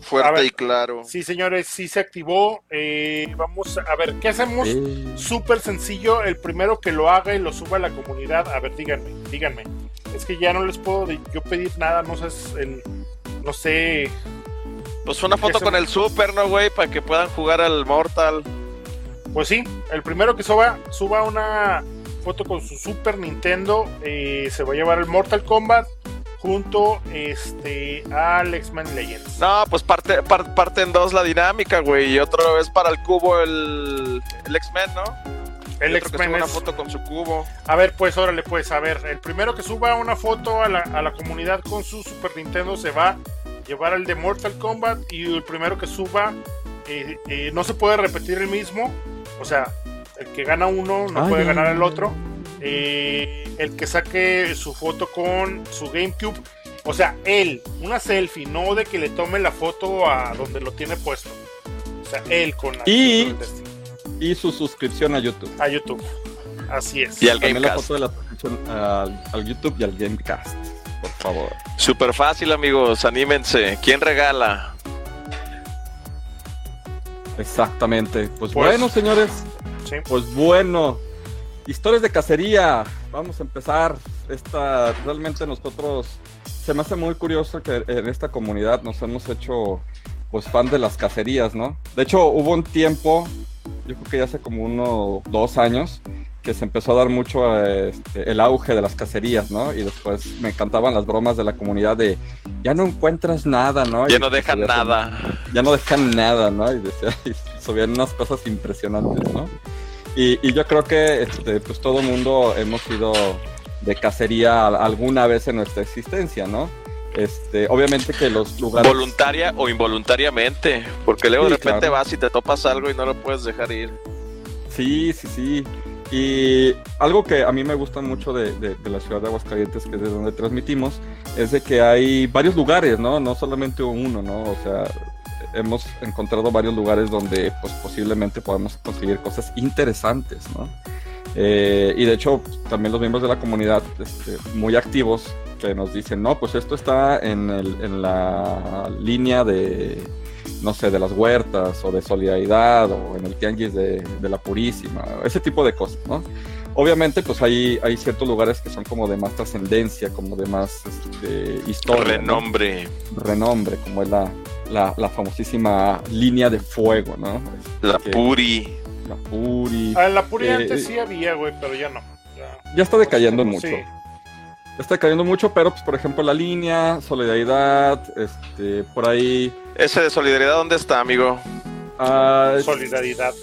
C: Fuerte
B: ver.
C: y claro.
B: Sí, señores, sí se activó. Eh, vamos a ver, ¿qué hacemos?
A: Eh,
B: Súper sencillo, el primero que lo haga y lo suba a la comunidad. A ver, díganme, díganme. Es que ya no les puedo de- yo pedir nada, no sé, no sé.
C: Pues una foto con el Super, ¿no, güey? Para que puedan jugar al Mortal.
B: Pues sí, el primero que suba, suba una foto con su Super Nintendo, eh, se va a llevar el Mortal Kombat junto este al X-Men Legends.
C: No, pues parte, par- parte en dos la dinámica, güey. Y otra vez para el cubo el, el X-Men, ¿no?
B: el X-Men
C: una
B: es-
C: foto con su cubo.
B: A ver, pues órale, pues, a ver, el primero que suba una foto a la, a la comunidad con su Super Nintendo se va a llevar el de Mortal Kombat y el primero que suba eh, eh, no se puede repetir el mismo, o sea, el que gana uno no puede ganar el otro. Eh, el que saque su foto con su GameCube, o sea, él, una selfie, no de que le tome la foto a donde lo tiene puesto. O sea, él con la
A: Y- y su suscripción a YouTube.
B: A YouTube. Así es.
C: Y al
A: También la
C: Gamecast.
A: foto de la suscripción al, al YouTube y al Gamecast, por favor.
C: Súper fácil, amigos. Anímense. ¿Quién regala?
A: Exactamente. Pues,
B: Pues-
A: bueno, señores,
B: Sí.
A: pues bueno. Historias de cacería. Vamos a empezar. Esta realmente nosotros se me hace muy curioso que en esta comunidad nos hemos hecho pues fan de las cacerías, ¿no? De hecho, hubo un tiempo, yo creo que ya hace como uno dos años, que se empezó a dar mucho este, el auge de las cacerías, ¿no? Y después me encantaban las bromas de la comunidad de ya no encuentras nada, ¿no?
C: Ya
A: Y
C: no dejan nada.
A: ya no dejan nada, ¿no? Y, decía, y subían unas cosas impresionantes, ¿no? Y, y yo creo que este, pues todo mundo hemos ido de cacería al- alguna vez en nuestra existencia, ¿no? Este, obviamente que los lugares...
C: Voluntaria o involuntariamente. Porque luego
A: Sí,
C: de repente
A: claro.
C: vas y te topas algo y no lo puedes dejar ir.
A: Sí, sí, sí. Y algo que a mí me gusta mucho de, de- de la ciudad de Aguascalientes, que es de donde transmitimos, es de que hay varios lugares, ¿no? No solamente uno, ¿no? O sea, hemos encontrado varios lugares donde pues posiblemente podamos conseguir cosas interesantes, ¿no? Eh, y de hecho, también los miembros de la comunidad este, muy activos que nos dicen, no, pues esto está en, el- en la línea de, no sé, de las huertas o de solidaridad o en el tianguis de, de la Purísima, ese tipo de cosas, ¿no? Obviamente, pues hay, hay ciertos lugares que son como de más trascendencia, como de más este, historia. ¿no?
C: Renombre.
A: Renombre, como es la, la, la famosísima línea de fuego, ¿no?
C: La
A: Que-
C: Puri.
A: La Puri.
B: Ah, la Puri
A: Eh,
B: antes
A: eh,
B: sí había, güey, pero ya no. Ya,
A: Ya está decayendo mucho.
B: Sí.
A: Ya está decayendo mucho, pero pues por ejemplo la línea, solidaridad, este, por ahí.
C: Ese de solidaridad, ¿dónde está, amigo?
A: ah,
B: Solidaridad.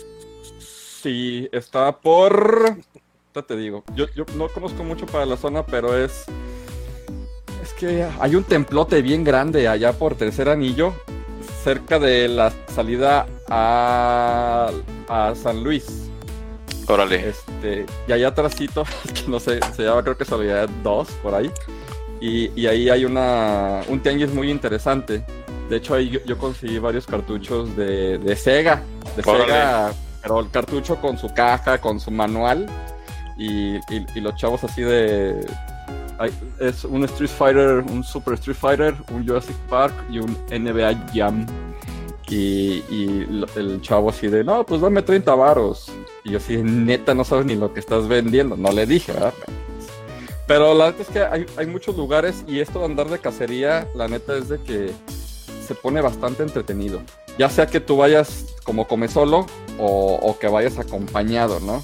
A: Sí, está por. Ya te digo. Yo, yo no conozco mucho para la zona, pero es. Es que hay un templote bien grande allá por Tercer Anillo, cerca de la salida a, a San Luis.
C: Órale.
A: Este, y allá atrásito, que no sé, se llama creo que Solidaridad 2, por ahí. Y, y ahí hay una, un tianguis muy interesante. De hecho, ahí yo, yo conseguí varios cartuchos de, de Sega. De
C: Órale.
A: Sega, pero el cartucho con su caja, con su manual. Y, y- y los chavos así de... es un Street Fighter, un Super Street Fighter, un Jurassic Park y un NBA Jam. Y, el chavo así de, no, pues dame 30 varos. Y yo así, neta, no sabes ni lo que estás vendiendo. No le dije, ¿verdad? Pero la neta es que hay, hay muchos lugares y esto de andar de cacería, la neta es de que se pone bastante entretenido. Ya sea que tú vayas como come solo o, o que vayas acompañado, ¿no?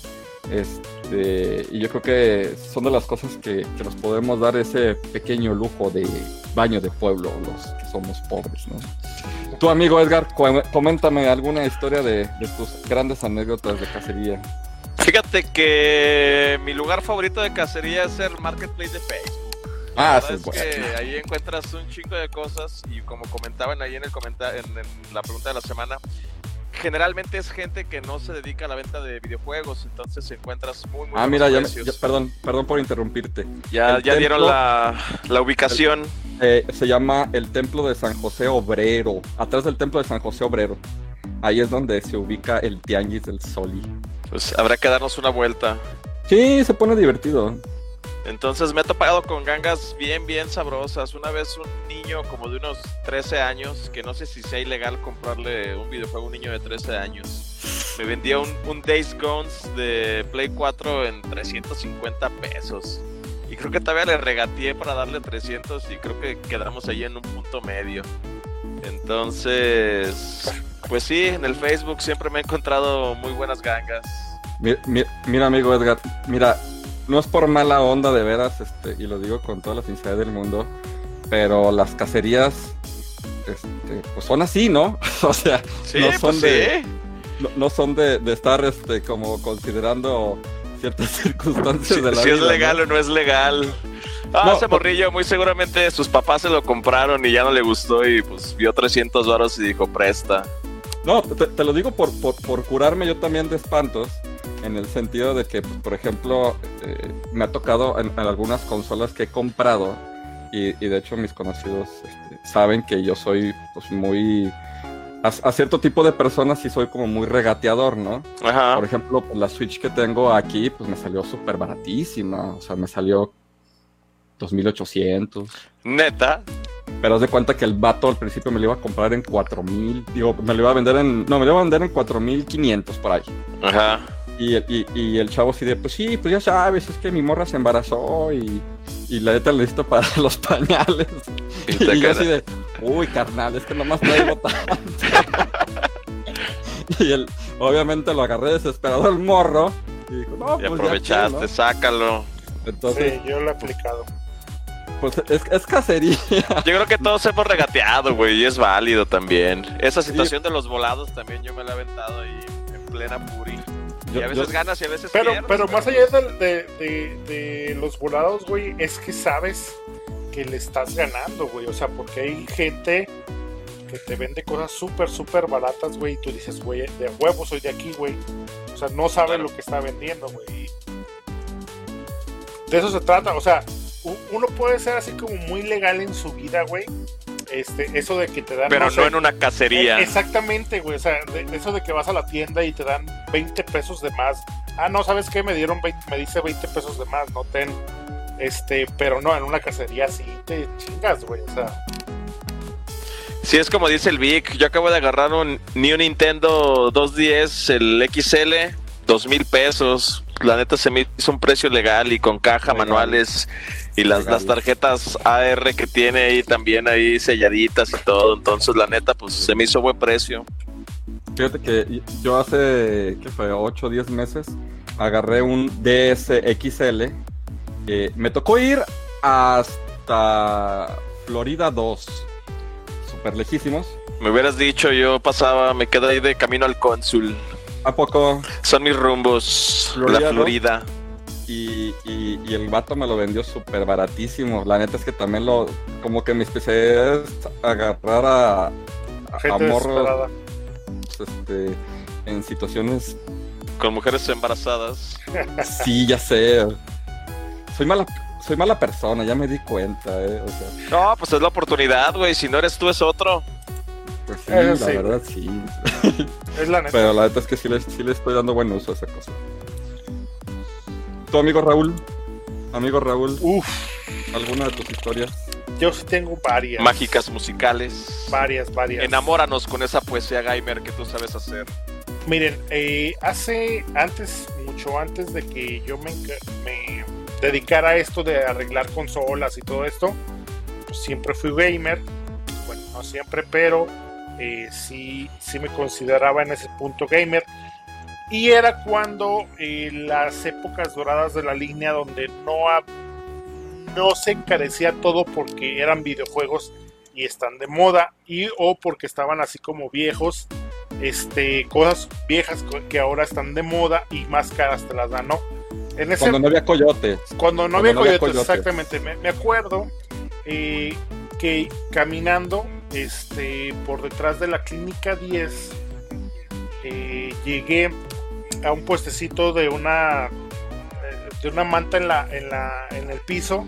A: Este, y yo creo que son de las cosas que, que nos podemos dar ese pequeño lujo de baño de pueblo, los que somos pobres, ¿no? Tu amigo Edgar, coméntame alguna historia de, de tus grandes anécdotas de cacería.
C: Fíjate que mi lugar favorito de cacería es el marketplace de Facebook.
A: Ah,
C: La
A: sí,
C: verdad es que ahí encuentras un chingo de cosas y como comentaban ahí en el comenta- en, en la pregunta de la semana, generalmente es gente que no se dedica a la venta de videojuegos, entonces encuentras muy muy
A: Ah, mira, ya, me-
C: precios.
A: ya- perdón, perdón por interrumpirte.
C: ya,
A: el
C: ya dieron la, la ubicación.
A: Eh, se llama el Templo de San José Obrero. Atrás del Templo de San José Obrero. Ahí es donde se ubica el Tianguis del Soli.
C: Pues habrá que darnos una vuelta.
A: Sí, se pone divertido.
C: Entonces me he topado con gangas bien, bien sabrosas. Una vez un niño como de unos 13 años, que no sé si sea ilegal comprarle un videojuego a un niño de 13 años, me vendía un, Days Gone de Play 4 en 350 pesos. Y creo que todavía le regateé para darle 300 y creo que quedamos ahí en un punto medio. Entonces, pues sí, en el Facebook siempre me he encontrado muy buenas gangas.
A: Mi- mi- mira, amigo Edgar, mira, no es por mala onda de veras, este, y lo digo con toda la sinceridad del mundo, pero las cacerías, este, pues son así, ¿no? o sea,
C: Sí,
A: No son
C: pues
A: de-
C: sí.
A: no, no son de, de estar, este, como considerando ciertas circunstancias
C: Si,
A: de la
C: si es
A: vida, ¿no?
C: legal o no es legal. Ah,
A: No,
C: ese morrillo, muy seguramente sus papás se lo compraron y ya no le gustó y pues vio 300 varos y dijo, presta.
A: No, te, te lo digo por, por, por curarme yo también de espantos, en el sentido de que, por ejemplo, eh, me ha tocado en, en algunas consolas que he comprado, y, y de hecho mis conocidos este, saben que yo soy pues, muy a, a cierto tipo de personas sí soy como muy regateador, ¿no?
C: Ajá.
A: Por ejemplo, la Switch que tengo aquí, pues me salió súper baratísima. O sea, me salió 2800.
C: Neta.
A: Pero haz de cuenta que el vato al principio me lo iba a comprar en 4000. Digo, me lo iba a vender en. No, me lo iba a vender en 4500 por ahí.
C: Ajá.
A: Y, el- y, y el chavo así de, pues sí, pues ya sabes, es que mi morra se embarazó y, y la neta le necesito para los pañales.
C: Y
A: Y, yo así de, uy, carnal, es que nomás traigo tanto. y él, obviamente lo agarré desesperado el morro. Y dijo, no,
C: Y
A: pues
C: aprovechaste,
A: qué, ¿no?".
C: sácalo.
A: Entonces,
B: Sí, yo lo he aplicado.
A: pues es, es cacería.
C: Yo creo que todos hemos regateado, güey, y es válido también. Esa situación de los volados también yo me la he aventado ahí en plena puri. Y a veces
A: yo-
C: ganas y a veces
B: Pero,
C: pierdes.
B: pero más allá de, de- de- de los volados, güey, es que sabes que le estás ganando, güey. O sea, porque hay gente que te vende cosas súper, súper baratas, güey, y tú dices, güey, de huevo soy de aquí, güey. O sea, no sabe
C: Claro.
B: lo que está vendiendo, güey. De eso se trata, o sea, uno puede ser así como muy legal en su vida, güey. Este, eso de que te dan.
C: Pero
B: sé,
C: no en una cacería.
B: eh, Exactamente, güey. O sea, de eso de que vas a la tienda y te dan 20 pesos de más. Ah, no, ¿sabes qué? Me dieron 20, me dice 20 pesos de más, no ten. Este, pero no, en una cacería sí te chingas, güey. O sea,
C: Sí, es como dice el Vic. Yo acabo de agarrar un New Nintendo 210, el XL, dos mil pesos. La neta se me hizo un precio legal y con caja,
A: Legal.
C: manuales y las,
A: Legal.
C: las tarjetas AR que tiene ahí también ahí selladitas y todo. Entonces, la neta, pues se me hizo buen precio.
A: Fíjate que yo hace, ¿qué fue? 8 o 10 meses, agarré un DS XL. eh, me tocó ir hasta Florida 2. Súper lejísimos.
C: Me hubieras dicho, yo pasaba, me quedo ahí de camino al cónsul.
A: ¿A poco?
C: Son mis rumbos,
A: Florida,
C: la
A: ¿no?
C: Florida.
A: Y, y- y el vato me lo vendió súper baratísimo. La neta es que también lo... Como que mi especialidad es agarrar a, a, morros pues, este, en situaciones
C: Con mujeres embarazadas.
A: Sí, ya sé. Soy mala, soy mala persona, ya me di cuenta, eh. O sea,
C: No, pues es la oportunidad, güey. Si no eres tú, es otro.
A: Pues sí, la
B: sí.
A: verdad sí.
B: Es la neta.
A: Pero la neta es que sí le, sí le estoy dando buen uso a esa cosa. ¿Tu amigo Raúl? Amigo Raúl,
B: Uf,
A: ¿alguna de tus historias?
B: yo sí tengo varias.
C: Mágicas musicales.
B: Varias, varias.
C: Enamóranos con esa poesía gamer que tú sabes hacer.
B: Miren, eh, hace antes, mucho antes de que yo me dedicara a esto de arreglar consolas y todo esto, pues siempre fui gamer. Bueno, no siempre, pero eh, sí, sí me consideraba en ese punto gamer. Y era cuando eh, las épocas doradas de la línea donde no, ha- no se encarecía todo porque eran videojuegos y están de moda y o porque estaban así como viejos este, cosas viejas que ahora están de moda y más caras te las dan, ¿no? En ese,
A: Cuando no había coyotes.
B: cuando no
A: cuando
B: había
A: no había
B: coyotes,
A: coyotes.
B: exactamente. Me, me acuerdo eh, que caminando este, por detrás de la clínica 10, eh, llegué a un puestecito de una eh, de una manta en la, en la en el piso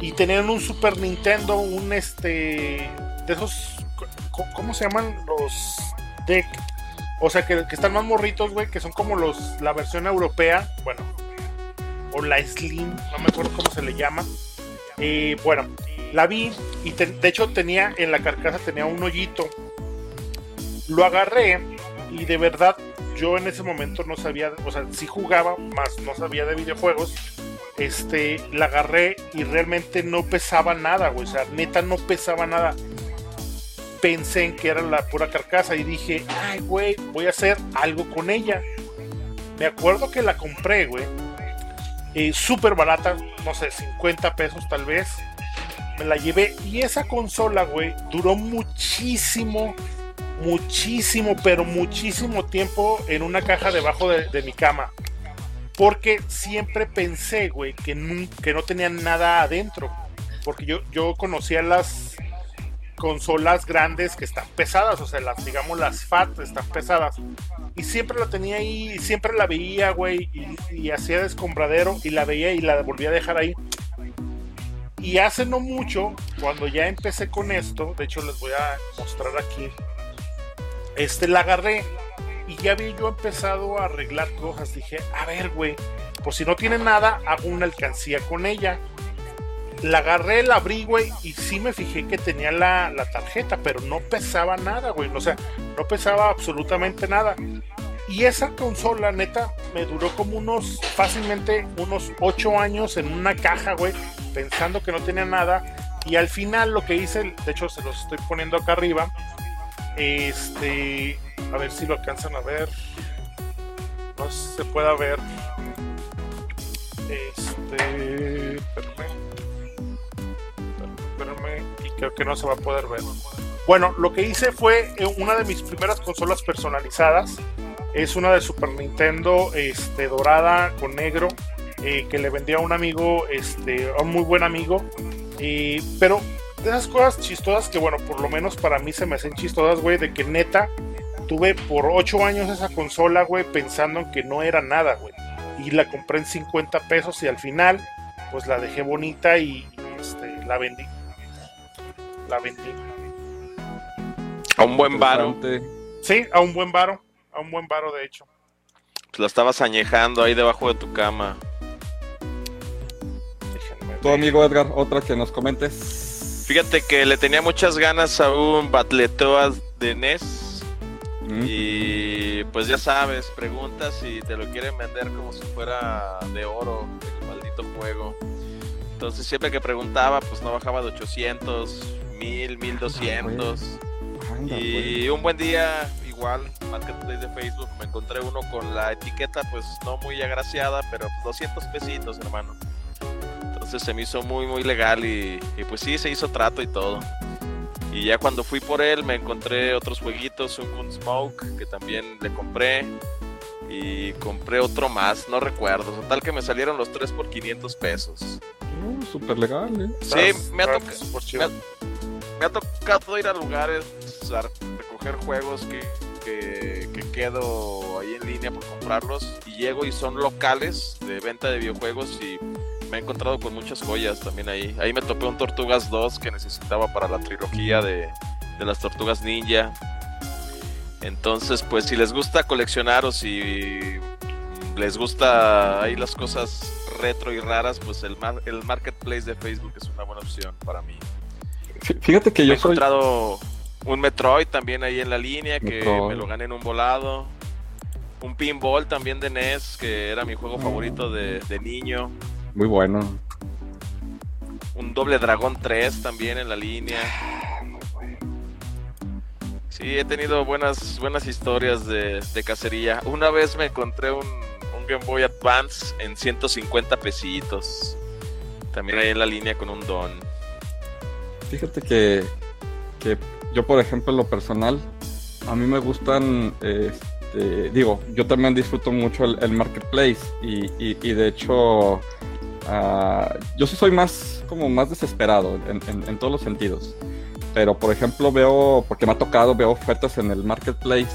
B: y tenían un Super Nintendo, un este de esos ¿cómo se llaman los deck? O sea, que, que están más morritos, güey, que son como los la versión europea, bueno, o la Slim, no me acuerdo cómo se le llama. Bueno, la vi y de hecho tenía en la carcasa tenía un hoyito. Lo agarré y de verdad yo en ese momento no sabía, o sea, sí jugaba, más no sabía de videojuegos. Este, la agarré y realmente no pesaba nada, güey, o sea, neta no pesaba nada. Pensé en que era la pura carcasa y dije, ay, güey, voy a hacer algo con ella. Me acuerdo que la compré, güey. Eh, Súper barata, no sé, 50 pesos tal vez. Me la llevé y esa consola, güey, duró muchísimo, muchísimo, pero muchísimo tiempo en una caja debajo de, de mi cama. Porque siempre pensé, güey, que, nun- que no tenía nada adentro. Porque yo, yo conocía las consolas grandes que están pesadas, o sea, las, digamos, las FAT están pesadas. Y siempre la tenía ahí, y siempre la veía, güey, y, hacía descombradero y la veía y la volvía a dejar ahí. Y hace no mucho, cuando ya empecé con esto, de hecho les voy a mostrar aquí, este la agarré y ya había yo empezado a arreglar cosas. Dije, a ver, güey, pues si no tiene nada, hago una alcancía con ella. La agarré, la abrí, güey, y sí me fijé que tenía la, la tarjeta, pero no pesaba nada, güey. O sea, no pesaba absolutamente nada. Y esa consola, neta, me duró como unos, fácilmente, unos 8 años en una caja, güey, pensando que no tenía nada. Y al final lo que hice, de hecho se los estoy poniendo acá arriba, este, a ver si lo alcanzan a ver. No se pueda ver. Este, espérame. Espérame, y creo que no se va a poder ver. Bueno, lo que hice fue eh, una de mis primeras consolas personalizadas. Es una de Super Nintendo este, dorada con negro eh, que le vendía a un amigo, este, a un muy buen amigo. Eh, pero de esas cosas chistosas que, bueno, por lo menos para mí se me hacen chistosas, güey, de que neta tuve por 8 años esa consola, güey, pensando en que no era nada, güey. Y la compré en 50 pesos y al final, pues la dejé bonita y, este, la vendí. La vendí.
C: A un buen varo.
B: Sí, a un buen varo. A un buen varo, de hecho.
C: Pues la estabas añejando ahí debajo de tu cama.
A: Tu amigo Edgar, otra que nos comentes.
C: Fíjate que le tenía muchas ganas a un Batletoad de NES.
A: Mm.
C: Y pues ya sabes, preguntas si te lo quieren vender como si fuera de oro, el maldito juego. Entonces siempre que preguntaba, pues no bajaba de 800, 1000, 1200.
A: Anda.
C: Y un buen día, igual, Marketplace de Facebook, me encontré uno con la etiqueta, pues no muy agraciada, pero 200 pesitos, hermano. Entonces se me hizo muy, muy legal y, y pues sí, se hizo trato y todo. Y ya cuando fui por él me encontré otros jueguitos, un Gunsmoke que también le compré. Y compré otro más, no recuerdo. Total que me salieron los tres por 500 pesos.
A: Uh, súper legal, ¿eh?
C: Sí, me ha, me, ha, me ha tocado ir a lugares a recoger juegos que, que, que quedo ahí en línea por comprarlos. Y llego y son locales de venta de videojuegos y me he encontrado con muchas joyas también ahí. Ahí me topé un Tortugas 2 que necesitaba para la trilogía de, de las Tortugas Ninja. Entonces, pues si les gusta coleccionar o si les gusta ahí las cosas retro y raras, pues el, mar- el marketplace de Facebook es una buena opción para mí.
A: Fí- Fíjate que
C: He
A: yo soy.
C: encontrado un Metroid también ahí en la línea que
A: Metroid.
C: me lo gané en un volado. Un pinball también de NES, que era mi juego
A: Mm.
C: favorito de, de niño.
A: Muy bueno.
C: Un doble dragón 3 también en la línea. Sí, he tenido buenas, buenas historias de, de cacería. Una vez me encontré un, un Game Boy Advance en 150 pesitos. También ahí en la línea con un don.
A: Fíjate que, que yo, por ejemplo, en lo personal, a mí me gustan, este, digo, yo también disfruto mucho el, el marketplace y, y- y de hecho, ah, yo sí soy más, como más desesperado en, en- en todos los sentidos. Pero, por ejemplo, veo, porque me ha tocado, veo ofertas en el marketplace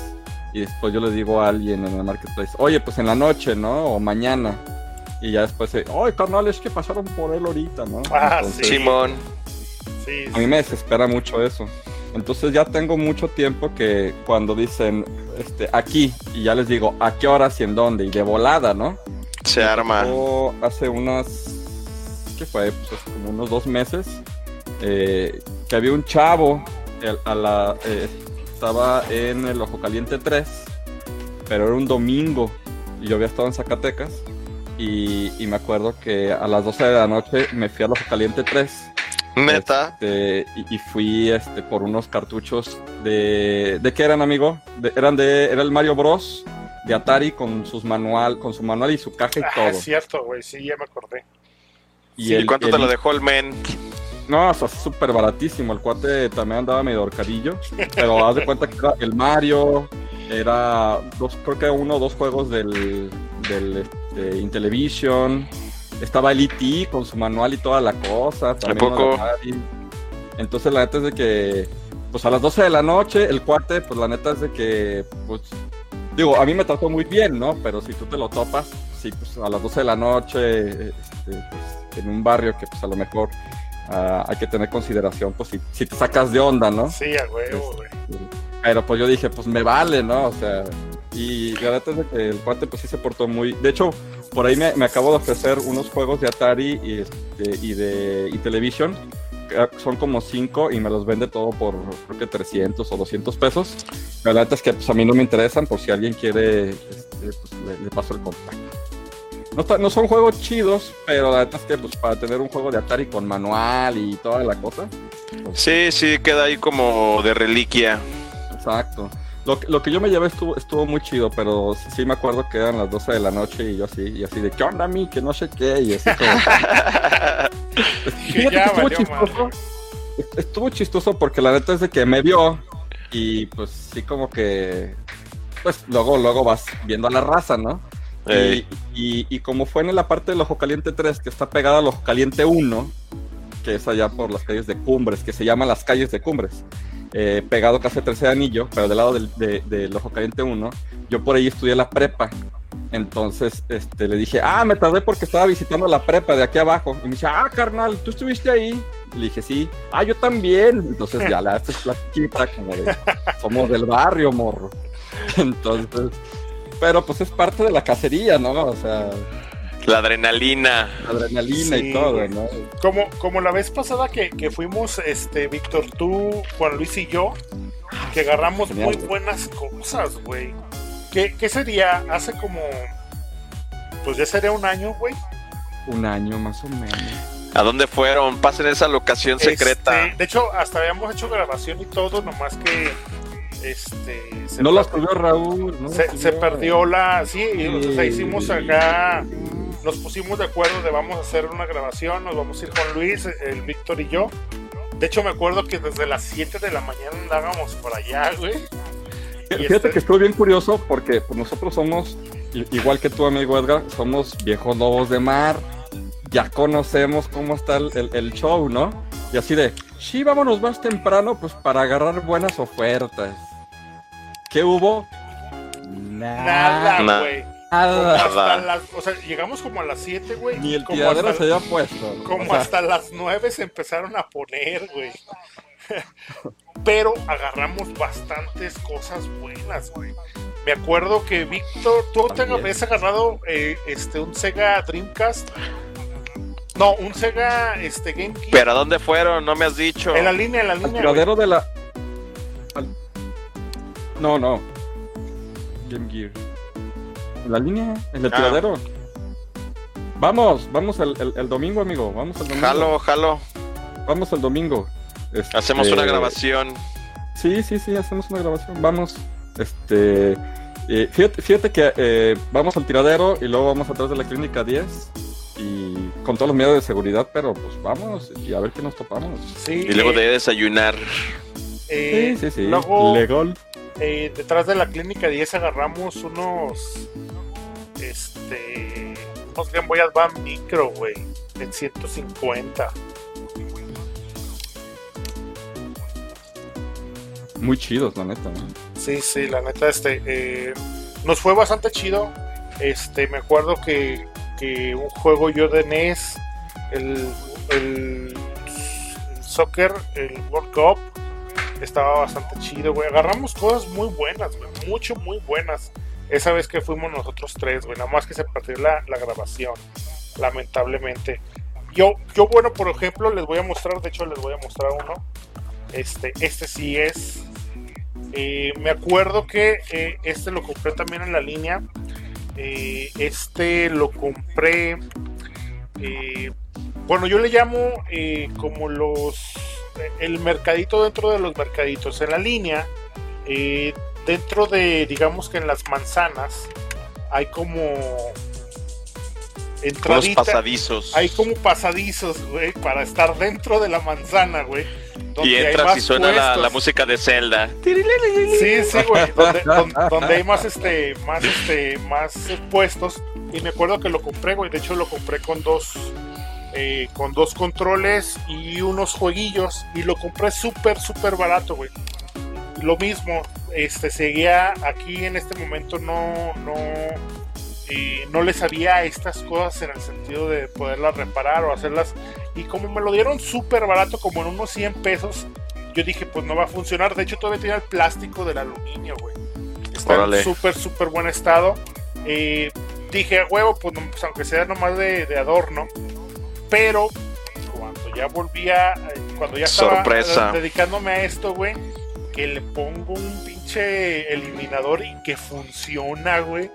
A: y después yo le digo a alguien en el marketplace, oye, pues en la noche, ¿no? O mañana. Y ya después, oye, carnal, es que pasaron por él ahorita, ¿no?
B: Ah, Sí. Sí,
A: a mí me desespera mucho eso. Entonces ya tengo mucho tiempo que cuando dicen este, aquí y ya les digo a qué horas y en dónde y de volada, ¿no?
C: Se arma.
A: O hace unas, ¿qué fue? Pues hace como unos dos meses eh, que había un chavo, el- a la, eh, estaba en el Ojo Caliente 3, pero era un domingo y yo había estado en Zacatecas y, y me acuerdo que a las 12 de la noche me fui al Ojo Caliente 3
C: Neta.
A: este, y, y fui este, por unos cartuchos de... ¿De qué eran, amigo? De- eran de... Era el Mario Bros. de Atari con sus manual, con su manual y su caja y
B: Ah,
A: todo.
B: es cierto, güey, sí, ya me acordé.
C: ¿Y,
A: el-
C: cuánto
A: el-
C: te lo dejó el men?
A: No, o sea, súper baratísimo. El cuate también andaba medio horcadillo. Pero haz de cuenta que era el Mario. Era dos, creo que uno o dos juegos del, del este, Intellivision. Estaba el E.T. con su manual y toda la cosa. también
C: poco?
A: Entonces la neta es de que, pues a las 12 de la noche, el cuate, pues la neta es de que, pues, digo, a mí me trató muy bien, ¿no? Pero si tú te lo topas, sí, pues a las 12 de la noche, este, pues, en un barrio que pues a lo mejor ah, hay que tener consideración, pues si, si te sacas de onda, ¿no?
B: Sí, a huevo, güey.
A: Pero pues yo dije, pues me vale, ¿no? O sea, y la verdad es de que el cuate pues sí se portó muy... De hecho, por ahí me, me acabo de ofrecer unos juegos de Atari y, este, y de y Television. que Son como cinco y me los vende todo por creo que 300 o 200 pesos. La verdad es que pues, a mí no me interesan por si alguien quiere, este, pues, le, le paso el contacto. No, no son juegos chidos, pero la verdad es que pues, para tener un juego de Atari con manual y toda la cosa,
C: Sí, sí, queda ahí como de reliquia.
A: Exacto. Lo, que- lo que yo me llevé estuvo, estuvo muy chido, pero sí, sí me acuerdo que eran las 12 de la noche y yo así, y así de, ¿qué onda, mi? Que no sé qué, y así como... Fíjate que
B: ya
A: estuvo chistoso. Estuvo chistoso porque la neta es de que me vio y pues sí como que... Pues luego, luego vas viendo a la raza, ¿no? Y, y- y como fue en la parte del Ojo Caliente 3, que está pegada al Ojo Caliente 1, que es allá por las calles de Cumbres, que se llama las calles de Cumbres, eh, pegado casi a tercer anillo, pero del lado del, de- Ojo Caliente 1, yo por ahí estudié la prepa. Entonces este, le dije, ah, me tardé porque estaba visitando la prepa de aquí abajo. Y me dice, ah, carnal, ¿tú estuviste ahí? Le dije, sí. Ah, yo también. Entonces ya la haces como de, somos del barrio, morro. Entonces, pero pues es parte de la cacería, ¿no? O sea,
C: La adrenalina.
A: adrenalina
B: Sí.
A: y todo, ¿no?
B: Como, como la vez pasada que, que fuimos, este, Víctor, tú, Juan Luis y yo, que agarramos
A: Genial,
B: muy
A: güey.
B: buenas cosas, güey. ¿Qué, ¿Qué sería? Hace como. Pues ya sería un año, güey.
A: Un año más o menos.
C: ¿A dónde fueron? Pasen esa locación secreta.
B: Este, de hecho, hasta habíamos hecho grabación y todo, nomás que. Este. se
A: No las
B: perdió-
A: subió Raúl, ¿no?
B: se, perdió la. Sí, y, o sea,
A: Sí.
B: hicimos acá. Nos pusimos de acuerdo de vamos a hacer una grabación, nos vamos a ir con Luis, el Víctor y yo. De hecho, me acuerdo que desde las 7 de la mañana andábamos por allá, güey.
A: Fíjate
B: este-
A: que estuvo bien curioso porque pues, nosotros somos, igual que tu amigo Edgar, somos viejos lobos de mar. Ya conocemos cómo está el, el- el show, ¿no? Y así de, sí, vámonos más temprano pues para agarrar buenas ofertas. ¿Qué hubo?
B: Nada,
C: Nada.
B: güey.
A: Nada.
B: hasta
C: Nada.
B: las- o sea, llegamos como a las 7, güey.
A: Ni el
B: como
A: tiradero se había puesto. ¿no?
B: Como
A: O sea,
B: hasta las 9 se empezaron a poner, güey. Pero agarramos bastantes cosas buenas, güey. Me acuerdo que Víctor, tú te habías agarrado eh, este, un Sega Dreamcast. No, un Sega este, Game Gear.
C: ¿Pero a dónde fueron? No me has dicho.
B: En la línea, en la línea. güey.
A: tiradero de la. No, no. Game Gear. La línea, en el
C: Ah.
A: tiradero. Vamos, vamos el, el- el domingo, amigo. Vamos el domingo.
C: Jalo, jalo.
A: Vamos el domingo. Este,
C: Hacemos una grabación.
A: Sí, sí, sí, hacemos una grabación. Vamos. Este. eh, fíjate, fíjate que eh, vamos al tiradero y luego vamos atrás de la clínica 10. Y con todos los medios de seguridad, pero pues vamos y a ver qué nos topamos.
B: Sí,
C: Y luego
B: eh,
C: de desayunar.
B: eh,
A: sí, sí, sí.
B: Luego,
A: Legal.
B: Eh, detrás de la clínica 10 agarramos unos. Este. Unos Game Boy Advance Micro, güey. En 150.
A: Muy chidos, la neta. ¿no?
B: Sí, sí, la neta, este. eh, nos fue bastante chido. Este, me acuerdo que, que un juego yo de NES, el, el, el soccer, el World Cup, estaba bastante chido, güey. Agarramos cosas muy buenas, güey. Mucho, muy buenas. Esa vez que fuimos nosotros tres, güey. Nada más que se perdió la, la grabación, lamentablemente. Yo, yo, bueno, por ejemplo, les voy a mostrar, de hecho, les voy a mostrar uno. Este, este sí es. Eh, me acuerdo que eh, este lo compré también en la línea. Eh, este lo compré. bueno, yo le llamo como los. El mercadito dentro de los mercaditos. En la línea, eh, dentro de, digamos que en las manzanas, hay como.
C: Unos
B: Entradita,
C: pasadizos.
B: hay como pasadizos, güey, para estar dentro de la manzana, güey.
C: Y entras y suena la, música de Zelda.
B: Sí, sí, güey. Donde, don- donde hay más, este, más, este, más puestos. Y me acuerdo que lo compré, güey. De hecho, lo compré con dos, eh, con dos controles y unos jueguillos. Y lo compré súper, súper barato, güey. Lo mismo, este, seguía aquí en este momento no, no, eh, no le sabía estas cosas en el sentido de poderlas reparar o hacerlas. Y como me lo dieron súper barato, como en unos 100 pesos, yo dije, pues no va a funcionar. De hecho, todavía tenía el plástico del aluminio, güey. Está
C: Órale.
B: en súper, súper buen estado. Eh, dije, a huevo, pues, no- pues, aunque sea nomás de, de adorno. Pero cuando ya volvía, eh, cuando ya estaba
C: Sorpresa.
B: eh, dedicándome a esto, güey, que le pongo un pinche eliminador y que funciona, güey.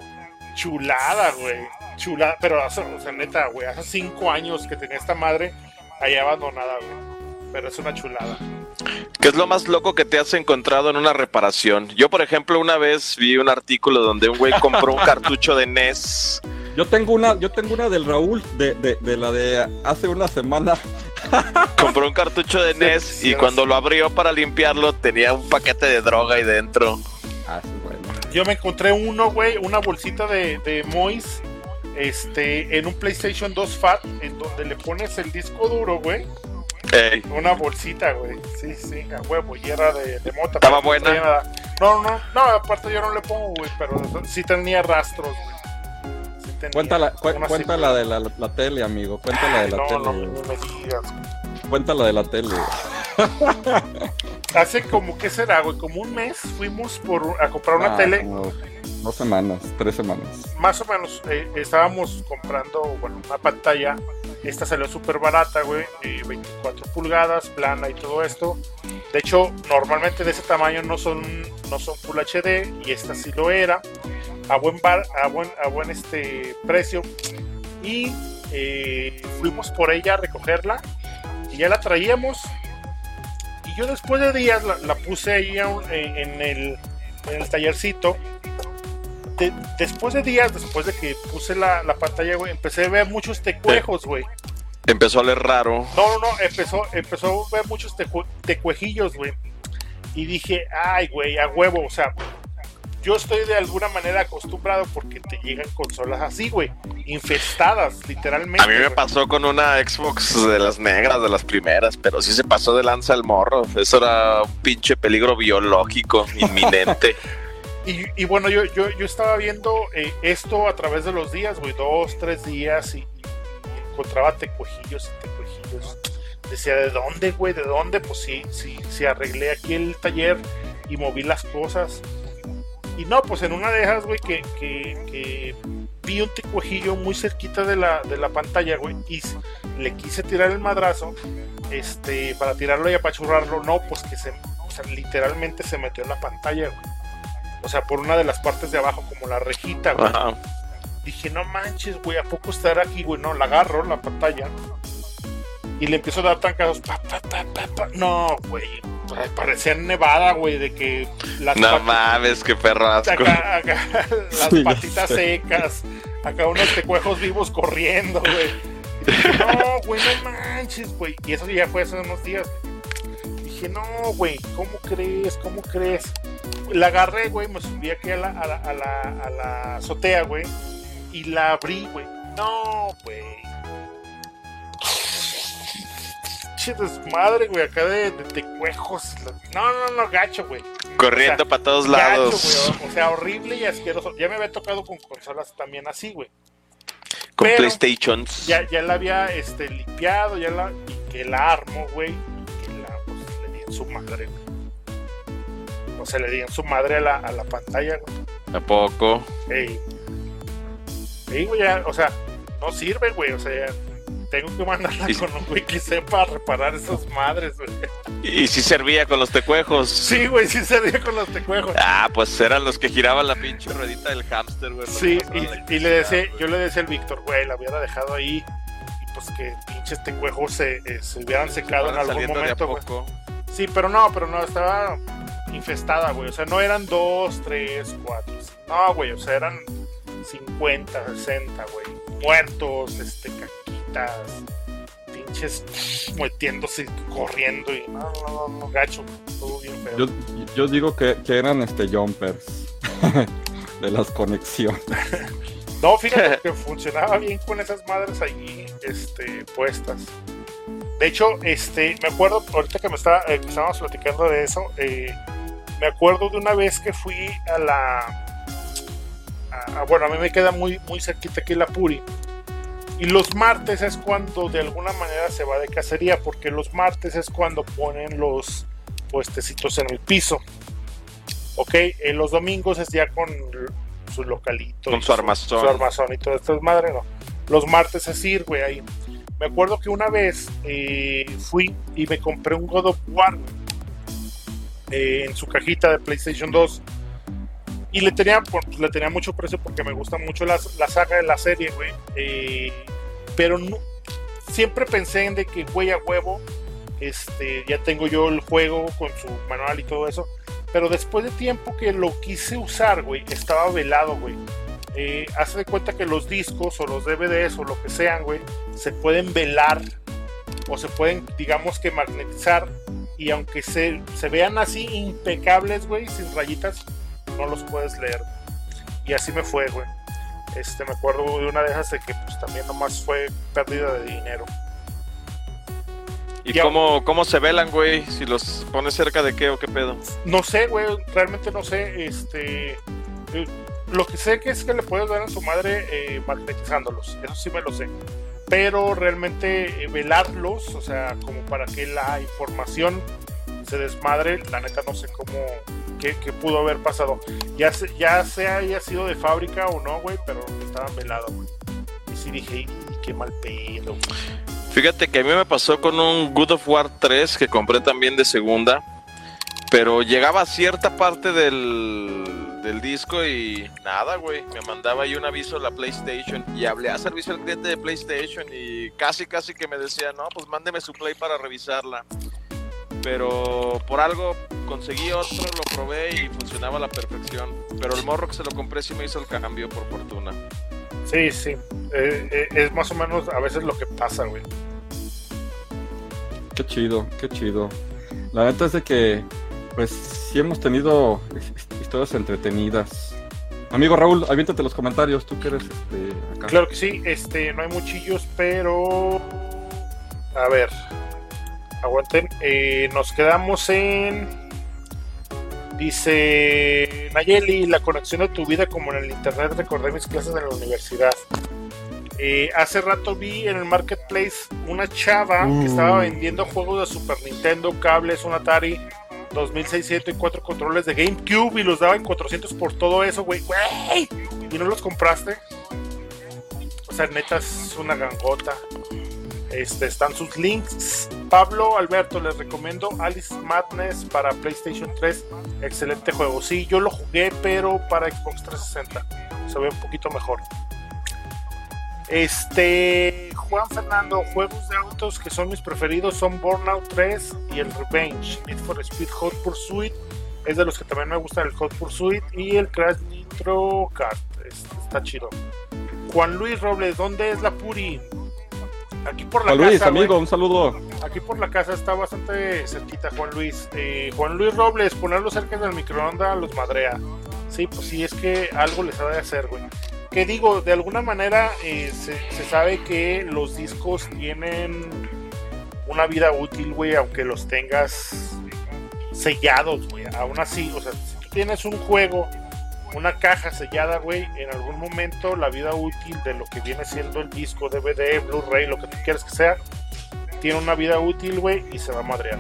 B: Chulada, güey. Chulada, pero hace, o sea, neta, güey, hace cinco años que tenía esta madre ahí abandonada, güey. Pero es una chulada.
C: ¿Qué es lo más loco que te has encontrado en una reparación? Yo, por ejemplo, una vez vi un artículo donde un güey compró un cartucho de NES.
A: Yo tengo una, yo tengo una del Raúl, de, de, de la de hace una semana.
C: Compró un cartucho de NES
B: sí,
C: y cuando lo abrió para limpiarlo tenía un paquete de droga ahí dentro.
A: Ah, sí, bueno.
B: Yo me encontré uno, güey, una bolsita de, de Mois, este, en un PlayStation 2 Fat, en donde le pones el disco duro, güey.
C: Ey,
B: Una bolsita, güey. Sí, sí, a huevo, y era de, de mota.
C: ¿Estaba
B: no
C: buena?
B: nada. No, no, no, aparte yo no le pongo, güey, pero sí tenía rastros, güey. Tenía
A: Cuéntala, cu- cuéntala de la, la tele, amigo. Cuéntala de la
B: no,
A: tele.
B: no, no me digas.
A: Cuéntala de la tele.
B: Hace como, ¿qué será, güey? Como un mes fuimos por, a comprar una
A: Ah,
B: tele.
A: dos semanas, tres semanas.
B: más o menos eh, estábamos comprando, bueno, una pantalla. Esta salió súper barata, güey. eh, 24 pulgadas, plana y todo esto. De hecho, normalmente de ese tamaño no son, no son Full HD y esta sí lo era. A buen, bar, a buen, a buen este precio. Y eh, fuimos por ella a recogerla y ya la traíamos. Y yo después de días la, la puse ahí en, en el, en el tallercito de- después de días, después de que puse la, la pantalla, güey, empecé a ver muchos tecuejos, güey.
C: empezó a leer raro.
B: No, no, no, empezó, empezó a ver muchos tecue- tecuejillos, güey. Y dije, ay, güey, a huevo, o sea, yo estoy de alguna manera acostumbrado porque te llegan consolas así, güey, infestadas, literalmente.
C: A mí me
B: güey.
C: pasó con una Xbox de las negras, de las primeras, pero sí se pasó de lanza el morro. Eso era un pinche peligro biológico inminente.
B: Y, y bueno, yo, yo, yo estaba viendo eh, esto a través de los días, güey, dos, tres días, y, y encontraba tecuejillos y tecuejillos. Decía, ¿de dónde, güey? ¿De dónde? Pues sí, sí, sí, arreglé aquí el taller y moví las cosas. Y no, pues en una de esas, güey, que, que, que vi un tecuejillo muy cerquita de la, de la pantalla, güey, y le quise tirar el madrazo, este, para tirarlo y apachurrarlo, no, pues que se, o sea, literalmente se metió en la pantalla, güey. O sea, por una de las partes de abajo, como la rejita, güey.
C: Ajá.
B: Dije, no manches, güey, ¿a poco estará aquí, güey? No, la agarro, la pantalla. Y le empiezo a dar tancazos. Pa, pa, pa, pa, pa. No, güey. pa- Parecía nevada, güey, de que las
C: No
B: patitas-
C: mames, qué perro asco.
B: acá, acá, las
A: Sí,
B: patitas secas. Acá unos tecuejos vivos corriendo, güey. Y dije, no, güey, no manches, güey. Y eso ya fue hace unos días. Dije, no, güey, ¿cómo crees? ¿Cómo crees? La agarré, güey, me subí aquí a la, a la, a la, a la azotea, güey. Y la abrí, güey. No, güey. Che desmadre, güey, acá de, de tecuejos. No, no, no, gacho, güey.
C: Corriendo
B: O sea,
C: para todos
B: Gacho,
C: lados.
B: güey, o sea, horrible y asqueroso. Ya me había tocado con consolas también así, güey.
C: con PlayStations.
B: Ya, ya la había este, limpiado, ya la, y que la armo, güey. Y que la, pues, le di en su madre, güey. O sea, le di en su madre a la, a la pantalla, güey.
C: ¿A poco?
B: Ey. Ey, güey, ya, o sea, no sirve, güey. O sea, ya tengo que mandarla
C: Y-
B: con un güey que sepa reparar esas madres, güey.
C: Y sí servía con los tecuejos.
B: Sí, güey, sí se dio con los tecuejos.
C: Ah, pues eran los que giraban la pinche ruedita del hámster, güey.
B: Sí, y, y le decía, yo le decía al Víctor, güey, la hubiera dejado ahí. Y pues que pinches tecuejos se, eh, se hubieran secado en algún momento, güey. Sí, pero no, pero no, estaba infestada, güey. O sea, no eran dos, tres, cuatro. No, güey, o sea, eran 50, 60, güey. Muertos, este, pinches metiéndose, corriendo y no, no, no, gacho, todo bien feo.
A: Yo, yo digo que, que eran este jumpers de las conexiones.
B: No, fíjate que funcionaba bien con esas madres ahí este, puestas. De hecho, este, me acuerdo, ahorita que me estaba, eh, estábamos platicando de eso, eh, me acuerdo de una vez que fui a la a- bueno, a mí me queda muy, muy cerquita aquí la Puri. Y los martes es cuando de alguna manera se va de cacería, porque los martes es cuando ponen los puestecitos en el piso. Ok, Eh, los domingos es ya con su localito.
C: Con
B: y
C: su armazón.
B: Su armazón y todo esto es madre, no. Los martes es ir, güey, ahí. Me acuerdo que una vez eh, fui y me compré un God of War eh, en su cajita de PlayStation 2. Y le tenía, le tenía mucho precio porque me gusta mucho la, la saga de la serie, güey. Eh, pero siempre pensé en de que, güey, a huevo, este, ya tengo yo el juego con su manual y todo eso. Pero después de tiempo que lo quise usar, güey, estaba velado, güey. Eh, hace de cuenta que los discos o los DVDs o lo que sean, güey, se pueden velar o se pueden, digamos que magnetizar. Y aunque se, se vean así impecables, güey, sin rayitas, no los puedes leer. Y así me fue, güey. Este, me acuerdo de una de esas de que pues también nomás fue pérdida de dinero.
C: ¿Y
B: Ya.
C: cómo, cómo se velan, güey? Si los pones cerca de qué o qué pedo.
B: No sé, güey, realmente no sé. Este, eh, lo que sé que es que le puedes dar a su madre eh, magnetizándolos. Eso sí me lo sé. Pero realmente eh, velarlos, o sea, como para que la información se desmadre, la neta no sé cómo, qué, pudo haber pasado. Ya, se, ya sea haya sido de fábrica o no, güey, pero estaban velados, güey. Y sí dije, "Y qué mal pedo. güey".
C: Fíjate que a mí me pasó con un Good of War 3 que compré también de segunda, pero llegaba a cierta parte del, del disco y nada, güey. Me mandaba ahí un aviso a la PlayStation y hablé a servicio al cliente de PlayStation y casi, casi que me decía, no, pues mándeme su Play para revisarla. Pero por algo conseguí otro, lo probé y funcionaba a la perfección. Pero el morro que se lo compré sí me hizo el cambio por fortuna.
B: Sí, sí. Eh, eh, es más o menos a veces lo que pasa, güey.
A: Qué chido, qué chido. La neta es de que, pues, sí hemos tenido his- historias entretenidas. Amigo Raúl, aviéntate los comentarios, tú que eres este, acá.
B: Claro que sí, este, no hay muchillos, pero. A ver. Aguanten. eh, nos quedamos en. Dice Nayeli, la conexión de tu vida como en el internet, recordé mis clases en la universidad. Eh, hace rato vi en el marketplace una chava que estaba vendiendo juegos de Super Nintendo, cables, un Atari 2600 y cuatro controles de GameCube y los daba en 400 por todo eso, güey. ¡Güey! ¿Y no los compraste? O sea, neta es una gangota. Este, están sus links. Pablo Alberto, les recomiendo Alice Madness para PlayStation 3. Excelente juego. Sí, yo lo jugué, pero para Xbox 360. Se ve un poquito mejor. Este, Juan Fernando, juegos de autos que son mis preferidos son Burnout 3 y el Revenge. Need for Speed Hot Pursuit es de los que también me gusta el Hot Pursuit y el Crash Nitro Kart. Es- está chido. Juan Luis Robles, ¿dónde es la Puri? Aquí por la
A: Juan Luis,
B: casa, güey.
A: amigo, un saludo.
B: Aquí por la casa está bastante cerquita, Juan Luis. Eh, Juan Luis Robles, ponerlo cerca del microondas los madrea. Sí, pues sí, es que algo les ha de hacer, güey. Que digo, de alguna manera eh, se, se sabe que los discos tienen una vida útil, güey, aunque los tengas sellados, güey. Aún así, o sea, si tú tienes un juego, una caja sellada, güey, en algún momento la vida útil de lo que viene siendo el disco, DVD, Blu-ray, lo que tú quieras que sea, tiene una vida útil, güey, y se va a madrear.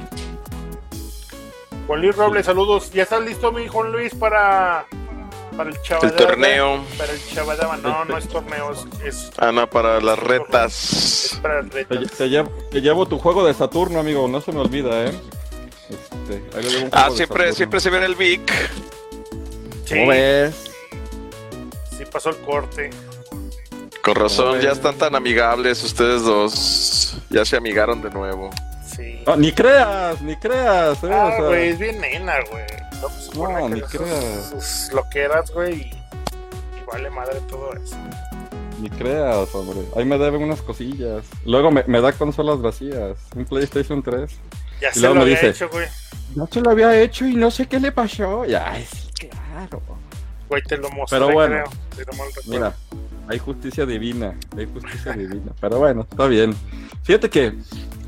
B: Juan Luis Robles, saludos. ¿Ya estás listo, mi Juan Luis, para, para el chaval?
C: El torneo.
B: Para el chavadama. No, no es torneo, es, es,
C: Ah, no, para las
B: es
C: retas.
B: para
A: Te,
B: retas.
A: te llevo, te llevo tu juego de Saturno, amigo, no se me olvida, ¿eh? Este, ahí le llevo un
C: Ah, siempre, siempre se ve en el Vic.
B: Sí,
A: ¿Cómo ves?
B: sí pasó el corte.
C: Con razón, ya están tan amigables ustedes dos. Ya se amigaron de nuevo.
B: Sí.
A: No, ni creas, ni creas, ¿eh?
B: Ah,
A: o sea,
B: güey, es bien nena, güey. No, pues,
A: No,
B: que
A: ni creas.
B: sus loqueras, güey, y, y vale madre todo eso.
A: Ni creas, hombre. Ahí me deben unas cosillas. Luego me, me da consolas vacías. Un PlayStation 3.
B: Ya
A: Y
B: se
A: luego
B: lo
A: me
B: había
A: dice,
B: hecho, güey.
A: No se lo había hecho y no sé qué le pasó. Y, Ay, claro.
B: Güey, te lo mostré,
A: Pero bueno.
B: creo.
A: Mira, hay justicia divina. Hay justicia divina. Pero bueno, está bien. Fíjate que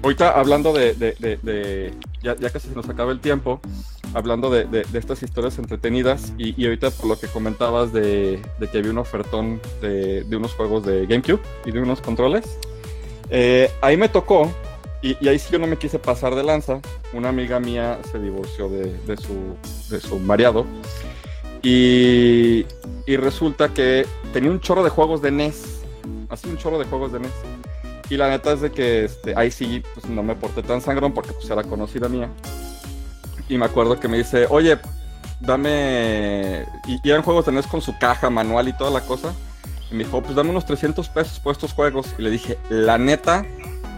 A: ahorita hablando de. de- de- de- ya, ya casi se nos acaba el tiempo. hablando de, de- de estas historias entretenidas y, y ahorita por lo que comentabas de, de que había un ofertón de, de unos juegos de GameCube y de unos controles, eh, ahí me tocó y, y ahí sí yo no me quise pasar de lanza. Una amiga mía se divorció de, de su, de su marido y, resulta que tenía un chorro de juegos de NES, así un chorro de juegos de NES. Y la neta es de que este, ahí sí pues, no me porté tan sangrón porque pues era conocida mía. Y me acuerdo que me dice, oye, dame... Y, y eran juegos de NES con su caja, manual y toda la cosa. Y me dijo, pues dame unos 300 pesos por estos juegos. Y le dije, la neta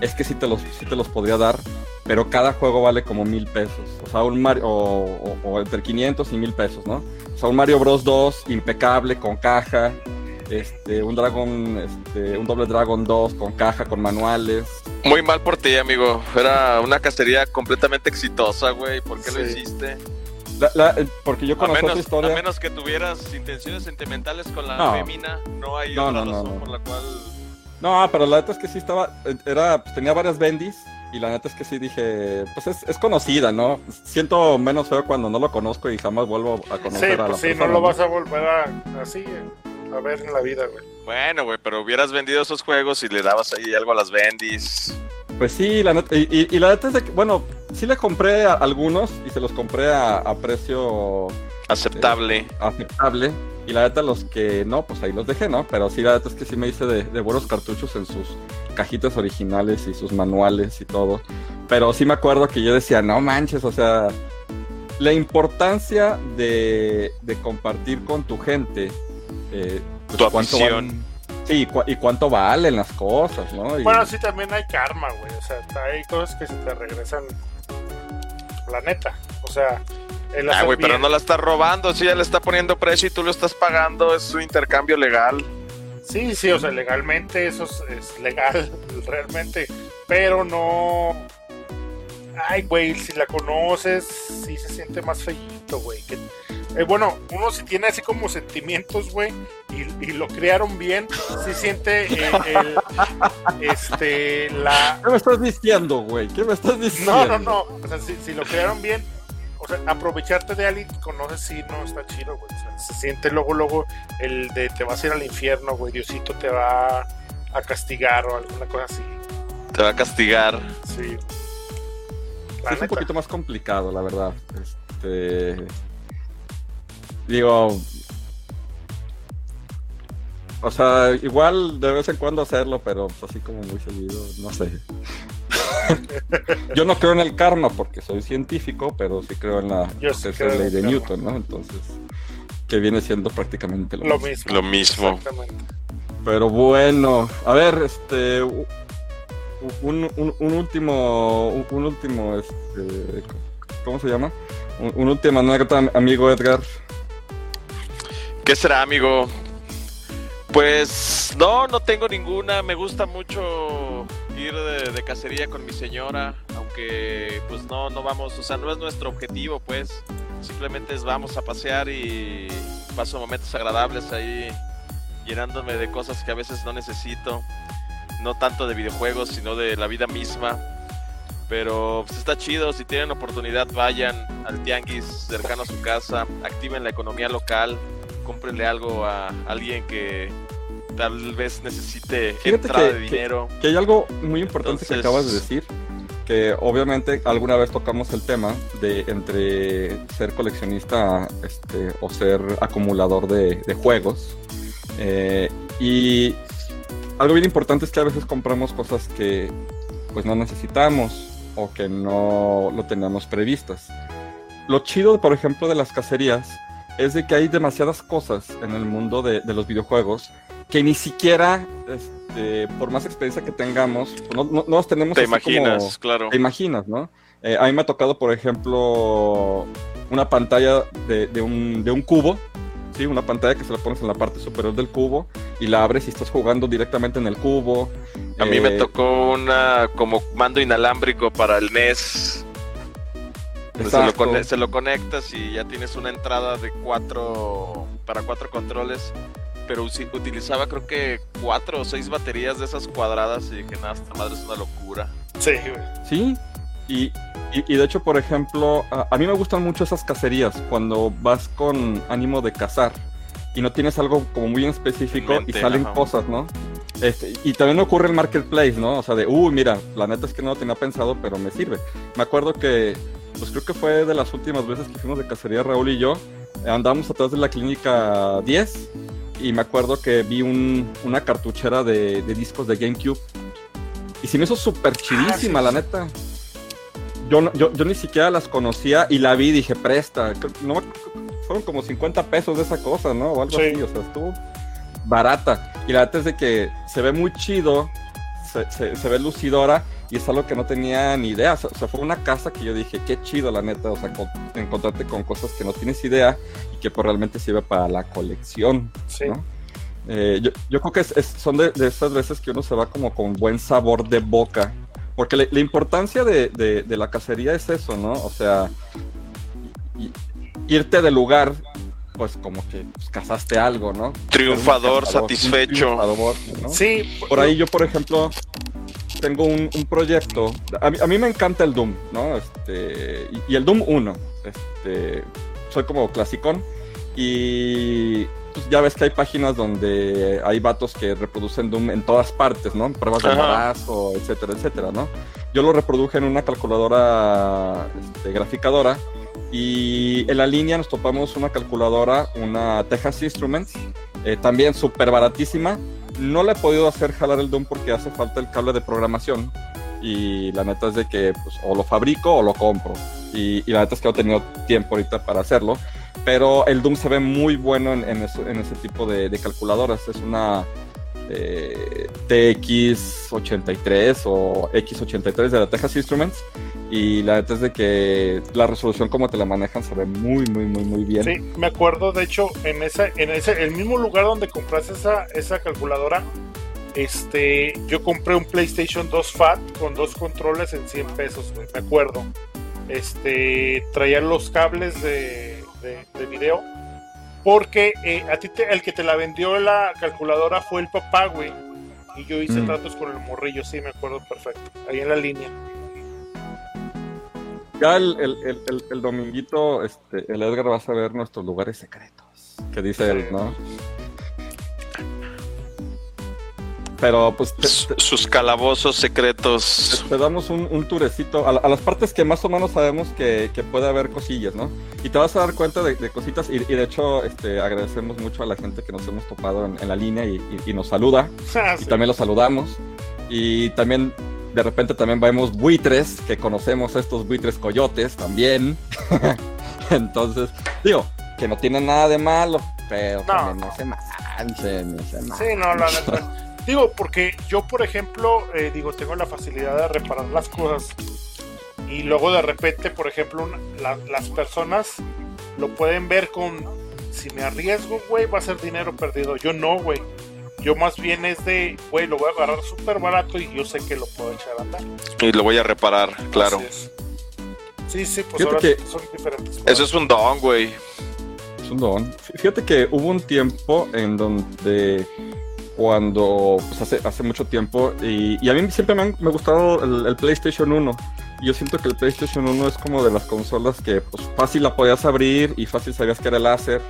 A: es que sí te los, sí te los podría dar, pero cada juego vale como mil pesos. O sea, un Mario, o, o- o entre 500 y mil pesos, ¿no? Sea, un Mario Bros 2 impecable, con caja. Este, un Dragon, este, un doble Dragon 2 con caja, con manuales.
C: Muy mal por ti, amigo. Era una cacería completamente exitosa, güey. ¿Por qué lo
B: Sí.
C: hiciste?
A: La- la- eh, porque yo conozco
C: menos,
A: esa
C: a
A: historia.
C: menos que tuvieras intenciones sentimentales con la
A: No.
C: fémina, no hay
A: No,
C: otra
A: no, no,
C: razón
A: no.
C: por la cual.
A: No, pero la neta es que sí estaba, eh, era, pues, tenía varias bendis y la neta es que sí dije, pues es, es conocida, ¿no? Siento menos feo cuando no lo conozco y jamás vuelvo a
B: Sí,
A: conocer a la
B: pues sí,
A: persona.
B: no lo vas a volver a, así eh, a ver en la vida, güey.
C: Bueno, güey, pero hubieras vendido esos juegos y le dabas ahí algo a las bendis.
A: Pues sí, la neta, y, y- y la neta es de que, bueno, sí le compré a algunos y se los compré a, a precio
C: Aceptable.
A: aceptable. Y la neta, los que no, pues ahí los dejé, ¿no? Pero sí, la neta es que sí me hice de, de buenos cartuchos en sus cajitas originales y sus manuales y todo. Pero sí me acuerdo que yo decía, no manches, o sea, la importancia de, de compartir con tu gente. eh, pues,
C: Tu
A: cuánto
C: afición.
A: van- sí, cu- y cuánto valen las cosas, ¿no? Y-
B: Bueno, sí, también hay karma, güey. O sea, hay cosas que se te regresan. La neta. O sea,
C: Ah, güey, pero no la estás robando. Si ella le está poniendo precio y tú lo estás pagando, es un intercambio legal.
B: Sí, sí, o sea, legalmente eso es, es legal, realmente. Pero no. Ay, güey, si la conoces, sí se siente más feíto, güey. que- eh, bueno, uno si tiene así como sentimientos, güey, y, y lo criaron bien, sí siente eh, el, este, la,
A: ¿Qué me estás diciendo, güey? ¿Qué me estás diciendo?
B: No, no, no. O sea, si, si lo crearon bien, o sea, aprovecharte de alguien que conoces, sí, no, está chido, güey. O sea, se siente luego, luego el de te vas a ir al infierno, güey. Diosito te va a castigar o alguna cosa así.
C: Te va a castigar.
B: Sí.
A: Es un poquito más complicado, la verdad. Este. Digo. O sea, igual de vez en cuando hacerlo, pero pues, así como muy seguido, no sé. Yo no creo en el karma porque soy científico, pero sí creo en la
B: sí creo
A: ley de
B: karma.
A: Newton, ¿no? Entonces, que viene siendo prácticamente lo,
B: Lo
A: mismo.
B: mismo.
C: Lo mismo.
B: Exactamente.
A: Pero bueno, a ver, este. Un, un- un último. Un, un último. Este, ¿Cómo se llama? Un, un último anécdota, amigo Edgar.
C: ¿Qué será, amigo? Pues no, no tengo ninguna. Me gusta mucho ir de, cacería con mi señora, aunque pues no, no vamos, o sea, no es nuestro objetivo, pues. Simplemente es vamos a pasear y paso momentos agradables ahí, llenándome de cosas que a veces no necesito. No tanto de videojuegos, sino de la vida misma. Pero pues, está chido, si tienen oportunidad vayan al tianguis cercano a su casa, activen la economía local, cómprenle algo a alguien que tal vez necesite
A: Fíjate
C: entrada
A: que-
C: de dinero.
A: Que hay algo muy importante que acabas de decir. Que obviamente alguna vez tocamos el tema de entre ser coleccionista este, o ser acumulador de, de juegos. Eh, y algo bien importante es que a veces compramos cosas que pues no necesitamos o que no lo teníamos previstas. Lo chido, por ejemplo, de las cacerías es de que hay demasiadas cosas en el mundo de, de los videojuegos que ni siquiera, este, por más experiencia que tengamos, no, no, no las tenemos
C: Te
A: así como-
C: imaginas, claro.
A: te imaginas, ¿no? Eh, a mí me ha tocado, por ejemplo, una pantalla de, de un, de un cubo, ¿sí? Una pantalla que se la pones en la parte superior del cubo y la abres y estás jugando directamente en el cubo.
C: A mí me
A: Eh,
C: tocó una como mando inalámbrico para el NES. Se lo,
A: exacto.
C: cone- se lo conectas y ya tienes una entrada de cuatro para cuatro controles. Pero utilizaba creo que cuatro o seis baterías de esas cuadradas y dije, nada, esta madre es una locura.
B: Sí, güey.
A: Sí, Y, y, de hecho, por ejemplo, a, mí me gustan mucho esas cacerías cuando vas con ánimo de cazar y no tienes algo como muy específico y salen cosas, ¿no? Este, y también ocurre el marketplace, ¿no? O sea, de, uy, mira, la neta es que no lo tenía pensado, pero me sirve. Me acuerdo que, pues creo que fue de las últimas veces que fuimos de cacería Raúl y yo, andamos atrás de la clínica 10 y me acuerdo que vi una cartuchera de, discos de GameCube. Y se me hizo súper chidísima, la neta. Yo, yo, yo, ni siquiera las conocía y la vi y dije, presta. No, fueron como 50 pesos de esa cosa, ¿no? O algo así, o sea, estuvo barata. Y la neta es de que se ve muy chido, se, se ve lucidora y es algo que no tenía ni idea. O sea, fue una casa que yo dije, qué chido, la neta. O sea, encontrarte con cosas que no tienes idea y que pues, realmente sirve para la colección. Sí. Eh, yo, yo, creo que es, son de, esas veces que uno se va como con buen sabor de boca. Porque la importancia de, de, la cacería es eso, ¿no? O sea, irte del lugar pues como que pues, cazaste algo, ¿no?
C: Triunfador, satisfecho.
B: Sí.
A: Por ahí yo, por ejemplo, tengo un, proyecto. A mí, me encanta el Doom, ¿no? Este, y, el Doom 1. Este, soy como clasicón. Y pues, ya ves que hay páginas donde hay vatos que reproducen Doom en todas partes, ¿no? Pruebas de embarazo, etcétera, etcétera, ¿no? Yo lo reproduje en una calculadora este, graficadora. Y en la línea nos topamos una calculadora, una Texas Instruments, eh, también súper baratísima, no le he podido hacer jalar el Doom porque hace falta el cable de programación. Y la neta es de que pues, o lo fabrico o lo compro. Y, la neta es que no he tenido tiempo ahorita para hacerlo. Pero el Doom se ve muy bueno en, ese tipo de, calculadoras. Es una eh, TX83 o X83 de la Texas Instruments. Y la neta es de que la resolución como te la manejan se ve muy, muy, muy, muy bien.
B: Sí, me acuerdo, de hecho, en ese, en ese, el mismo lugar donde compraste esa, esa calculadora, este, yo compré un PlayStation 2 Fat con dos controles en 100 pesos, me acuerdo. Este, traía los cables de, de, video. Porque eh, a ti el que te la vendió la calculadora fue el papá, güey. Y yo hice mm. tratos con el morrillo, sí, me acuerdo perfecto. Ahí en la línea.
A: Ya el, el, el, dominguito, este, el Edgar va a saber nuestros lugares secretos. Que dice él, ¿no? Pero pues.
C: Sus calabozos secretos.
A: Te, damos un, un turecito a, las partes que más o menos sabemos que, puede haber cosillas, ¿no? Y te vas a dar cuenta de, cositas. Y, de hecho, este, agradecemos mucho a la gente que nos hemos topado en, la línea y, nos saluda. Ah, y también los saludamos. Y también de repente también vemos buitres, que conocemos estos buitres coyotes también. Entonces, digo, que no tienen nada de malo, pero no, no se manchen, no se
B: Sí, no, la neta. digo, porque yo, por ejemplo, eh, digo, tengo la facilidad de reparar las cosas. Y luego de repente, por ejemplo, las personas lo pueden ver con, si me arriesgo, güey, va a ser dinero perdido. Yo no, güey. Yo más bien es de, güey, lo voy a agarrar súper barato y yo sé que lo puedo echar a andar.
C: Y lo voy a reparar, claro.
B: Sí, sí, pues ahora que son diferentes.
C: Eso es un don, güey.
A: Es un don. Fíjate que hubo un tiempo en donde cuando, pues hace, hace mucho tiempo, y, a mí siempre me, ha me gustado el, el, PlayStation 1. Y yo siento que el PlayStation 1 es como de las consolas que pues, fácil la podías abrir y fácil sabías que era el láser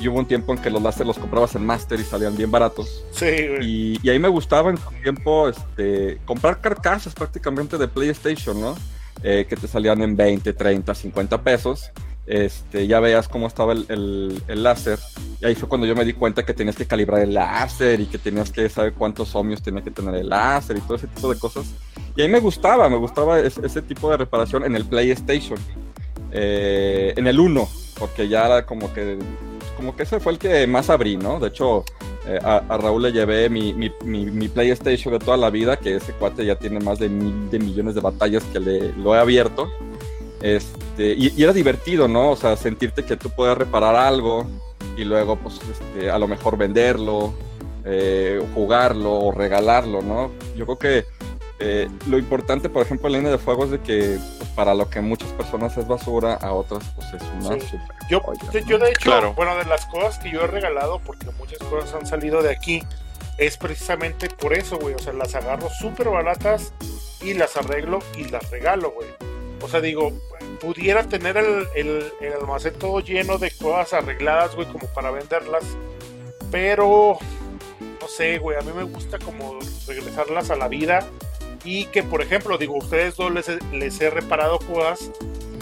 A: y hubo un tiempo en que los láser los comprabas en Master y salían bien baratos.
B: Sí,
A: Y, y, ahí me gustaba en su tiempo este, comprar carcasas prácticamente de PlayStation, ¿no? Eh, que te salían en 20, 30, 50 pesos. Este, ya veías cómo estaba el, el, láser. Y ahí fue cuando yo me di cuenta que tenías que calibrar el láser y que tenías que saber cuántos ohmios tenía que tener el láser y todo ese tipo de cosas. Y ahí me gustaba, me gustaba ese, tipo de reparación en el PlayStation. Eh, en el 1, porque ya era como que como que ese fue el que más abrí, ¿no? De hecho, eh, a, Raúl le llevé mi, mi, PlayStation de toda la vida, que ese cuate ya tiene más de mil de millones de batallas que le, lo he abierto. Este, y, era divertido, ¿no? O sea, sentirte que tú puedes reparar algo y luego, pues, este, a lo mejor venderlo, eh, jugarlo o regalarlo, ¿no? Yo creo que eh, lo importante, por ejemplo, en línea de fuego es de que pues, para lo que muchas personas es basura, a otras pues es una super
B: yo, yo, de hecho, bueno, de las cosas que yo he regalado, porque muchas cosas han salido de aquí, es precisamente por eso, güey. O sea, las agarro súper baratas y las arreglo y las regalo, güey. O sea, digo, pudiera tener el, el, el almacén todo lleno de cosas arregladas, güey, como para venderlas. Pero, no sé, güey, a mí me gusta como regresarlas a la vida. Y que, por ejemplo, digo, ustedes dos les, he- les he reparado cosas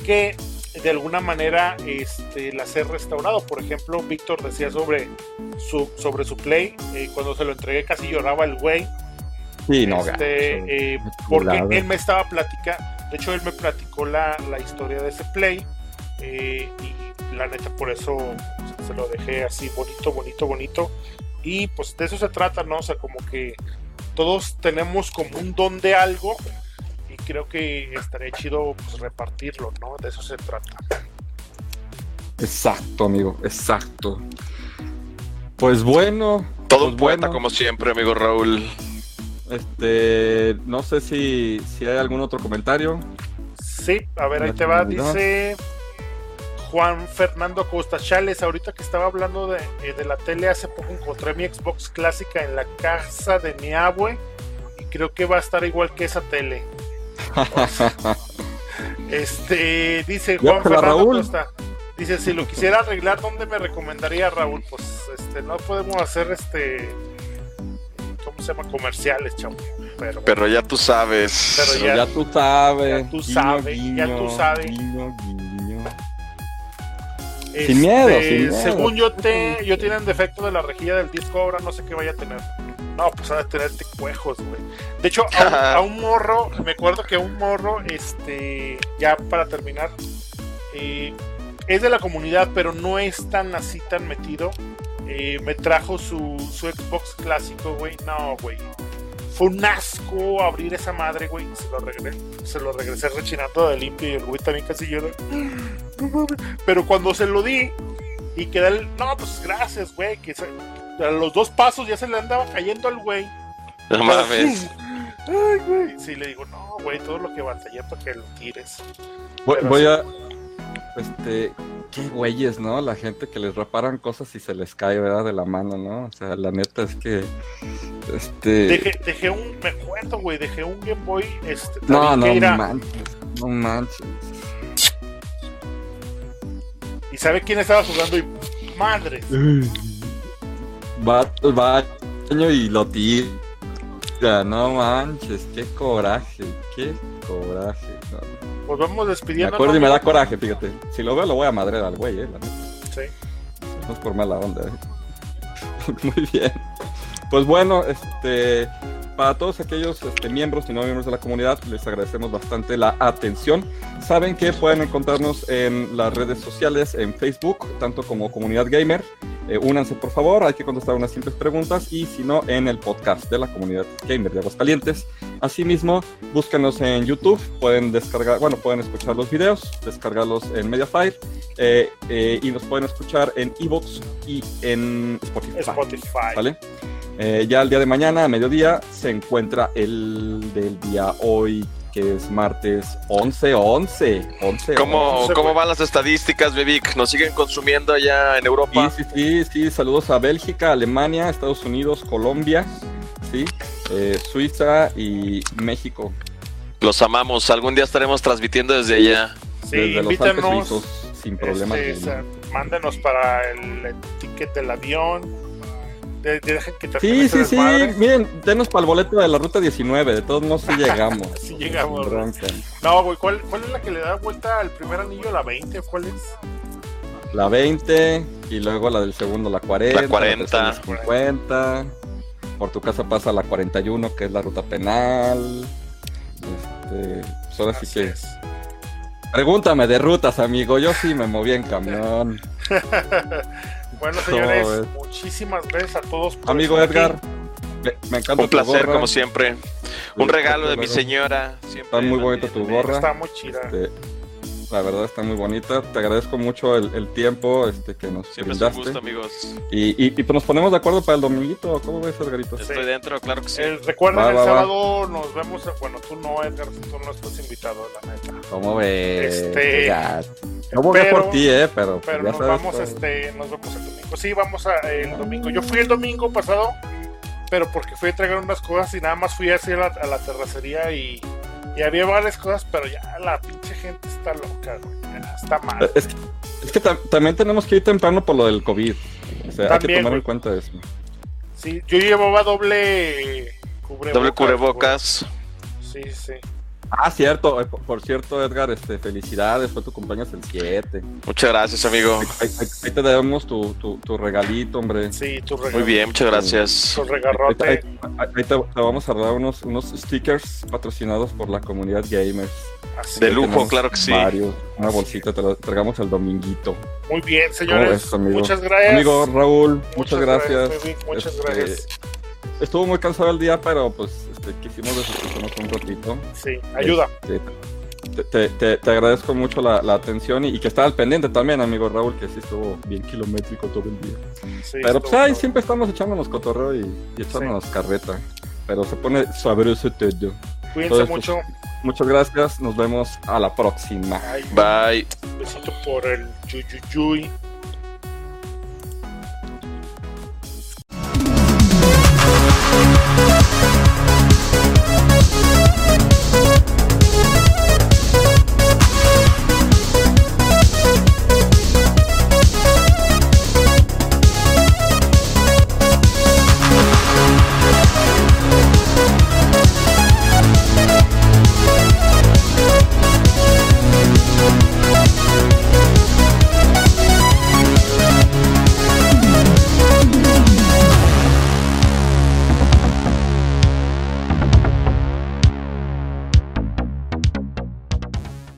B: que de alguna manera este, las he restaurado. Por ejemplo, Víctor decía sobre su, sobre su play. eh, cuando se lo entregué casi lloraba el güey.
A: Sí, no,
B: Este, eh, porque él me estaba platicando, de hecho él me platicó la, la historia de ese play eh, y la neta por eso se lo dejé así bonito, bonito, bonito y pues de eso se trata, ¿no? O sea, como que todos tenemos como un don de algo y creo que estaría chido pues repartirlo, ¿no? De eso se trata.
A: Exacto, amigo, exacto. Pues bueno.
C: Todo
A: pues
C: un poeta
A: bueno,
C: como siempre, amigo Raúl.
A: Este, no sé si, si hay algún otro comentario.
B: Sí, a ver, ahí te va, dice Juan Fernando Costa Chales, ahorita que estaba hablando de, eh, de la tele, hace poco encontré mi Xbox clásica en la casa de mi abue y creo que va a estar igual que esa tele. Este, dice Juan Fernando
A: Raúl.
B: Costa, dice, si lo quisiera arreglar, ¿dónde me recomendaría Raúl? Pues, este, no podemos hacer, este, ¿cómo se llama? Comerciales, chamo, pero...
C: Pero ya tú sabes.
B: Pero
A: Pero
B: ya-
A: tú sabes.
B: ya tú
A: guiño,
B: sabes, ya tú sabes.
A: guiño, guiño.
B: Este,
A: Sin miedo, sin miedo.
B: Según yo te, yo tienen defecto de la rejilla del disco, ahora no sé qué vaya a tener. No, pues ha de tener ticuejos, güey. De hecho, a un, a un morro, me acuerdo que a un morro, este, ya para terminar, eh, es de la comunidad, pero no es tan así tan metido. Eh, me trajo su, su Xbox clásico, güey. No, güey. Fue un asco abrir esa madre, güey. Se lo regresé, se lo regresé rechinando de limpio y el güey también casi llora. No mames. Pero cuando se lo di y queda el. No, pues gracias, güey. Que se- a los dos pasos ya se le andaba cayendo al güey.
C: No mames.
B: Ay, güey. Sí, le digo, no, güey, todo lo que batallé para que lo tires.
A: Voy,
B: Pero
A: voy
B: sí.
A: a. Este. Qué güeyes, ¿no? La gente que les reparan cosas y se les cae, ¿verdad? De la mano, ¿no? O sea, la neta es que. Este.
B: Dejé, dejé un. Me acuerdo, güey, dejé un Game Boy. Este,
A: No, no
B: Tabiqueira,
A: manches. No manches.
B: Y sabe quién estaba jugando y. Madre.
A: Va baño y lo tira. No manches, qué coraje, qué coraje. no.
B: Pues vamos
A: Me
B: despidiendo.
A: acuerdo y me da coraje, fíjate. Si lo veo, lo voy a madrear al güey, eh. la.
B: Sí.
A: No es por mala onda, ¿eh? Muy bien. Pues bueno, este, para todos aquellos este, miembros y no miembros de la comunidad, les agradecemos bastante la atención. Saben que pueden encontrarnos en las redes sociales, en Facebook, tanto como Comunidad Gamer. Eh, únanse, por favor, hay que contestar unas simples preguntas y si no, en el podcast de la Comunidad Gamer de Aguascalientes. Asimismo, búsquenos en YouTube, pueden descargar, bueno, pueden escuchar los videos, descargarlos en Mediafire eh, eh, y nos pueden escuchar en Evox y en Spotify.
B: Spotify.
A: ¿Vale? Eh, ya el día de mañana, a mediodía, se encuentra el del día hoy, que es martes 11, 11, 11.
C: ¿Cómo,
B: 11,
C: ¿Cómo van las estadísticas, Bebic? ¿Nos siguen consumiendo allá en Europa?
A: Sí, sí, sí, sí, saludos a Bélgica, Alemania, Estados Unidos, Colombia, sí, eh, Suiza y México.
C: Los amamos. Algún día estaremos transmitiendo desde allá.
B: Sí,
A: desde los Alpes
B: invítanos.
A: suizos, sin problemas.
B: este, mándenos para el, el ticket del avión. De, de- dejen que
A: Sí, sí, sí,
B: desmadre.
A: miren, denos para el boleto de la ruta 19, de todos modos sí llegamos.
B: Sí llegamos. No, güey, ¿cuál, ¿cuál es la que le da vuelta al primer anillo? ¿La 20? ¿Cuál es?
A: La 20 y luego la del segundo la 40.
C: La 40.
A: tercera la 50. Por tu casa pasa la 41 que es la ruta penal. Este, pues ahora sí
B: Así
A: que
B: es.
A: pregúntame de rutas, amigo. Yo sí me moví en camión.
B: Bueno, señores,
A: No,
B: muchísimas gracias a todos. por
A: Amigo Edgar, me, me encanta
C: Un
A: tu
C: placer,
A: gorra.
C: como siempre. Un regalo de mi señora. Siempre
A: Está muy bonita tu gorra.
B: Está muy chida.
A: Este, la verdad está muy bonita. Te agradezco mucho el, el tiempo este, que nos
C: Siempre es un
A: brindaste.
C: gusto, amigos.
A: Y, y, y pues nos ponemos de acuerdo para el dominguito. ¿Cómo ves, Edgarito?
C: Estoy dentro, claro que sí.
B: Eh, recuerden,
A: Va,
B: el
A: va, va.
B: sábado nos vemos. Bueno, tú no, Edgar, tú no estás invitado, la neta.
A: ¿Cómo ves?
B: Este,
A: Ya. Yo voy
B: pero-
A: por ti, eh, pero,
B: Pero
A: ya
B: nos
A: sabes,
B: vamos,
A: pues,
B: este, nos vemos el domingo. Sí, vamos a, el domingo. Yo fui el domingo pasado, pero porque fui a entregar unas cosas y nada más fui así a la, a la terracería y, Y había varias cosas, pero ya la pinche gente está loca, güey. Ya Está mal.
A: Es que, es que tam- también tenemos que ir temprano por lo del COVID. O sea, hay que tomar
B: güey.
A: en cuenta eso.
B: Sí, yo llevaba doble cubrebocas.
C: Doble cubrebocas.
B: güey. Sí, sí.
A: Ah, cierto. eh, Por, por cierto, Edgar, este, felicidades. Fue tu cumpleaños el 7.
C: Muchas gracias, amigo.
A: Ahí, ahí- ahí te damos tu, tu, tu regalito, hombre.
B: Sí, tu regalo.
C: Muy bien, muchas gracias.
B: Tu
A: Ahí,
B: regarrote.
A: ahí- ahí te, te vamos a dar unos, unos stickers patrocinados por la comunidad gamers.
B: Así.
C: De lujo, claro que sí.
A: Varios, una bolsita, te la entregamos el dominguito.
B: Muy bien,
A: ¿Cómo
B: señores.
A: ves, amigo?
B: Muchas gracias.
A: Amigo Raúl, muchas, gracias.
B: muy bien, muchas
A: Este,
B: gracias.
A: Estuvo muy cansado el día, pero pues este, quisimos desestresarnos un ratito.
B: Sí, ayuda.
A: Este, te, te- te- te agradezco mucho la, la atención y, y que estaba al pendiente también, amigo Raúl, que sí estuvo bien kilométrico todo el día.
B: Sí,
A: Pero pues ahí siempre estamos echándonos cotorreo y, y echándonos carreta. Pero se pone sabroso todo.
B: Cuídense mucho.
A: Muchas gracias, nos vemos a la próxima.
B: Ay,
C: Bye.
B: un besito por el yuyuyuy.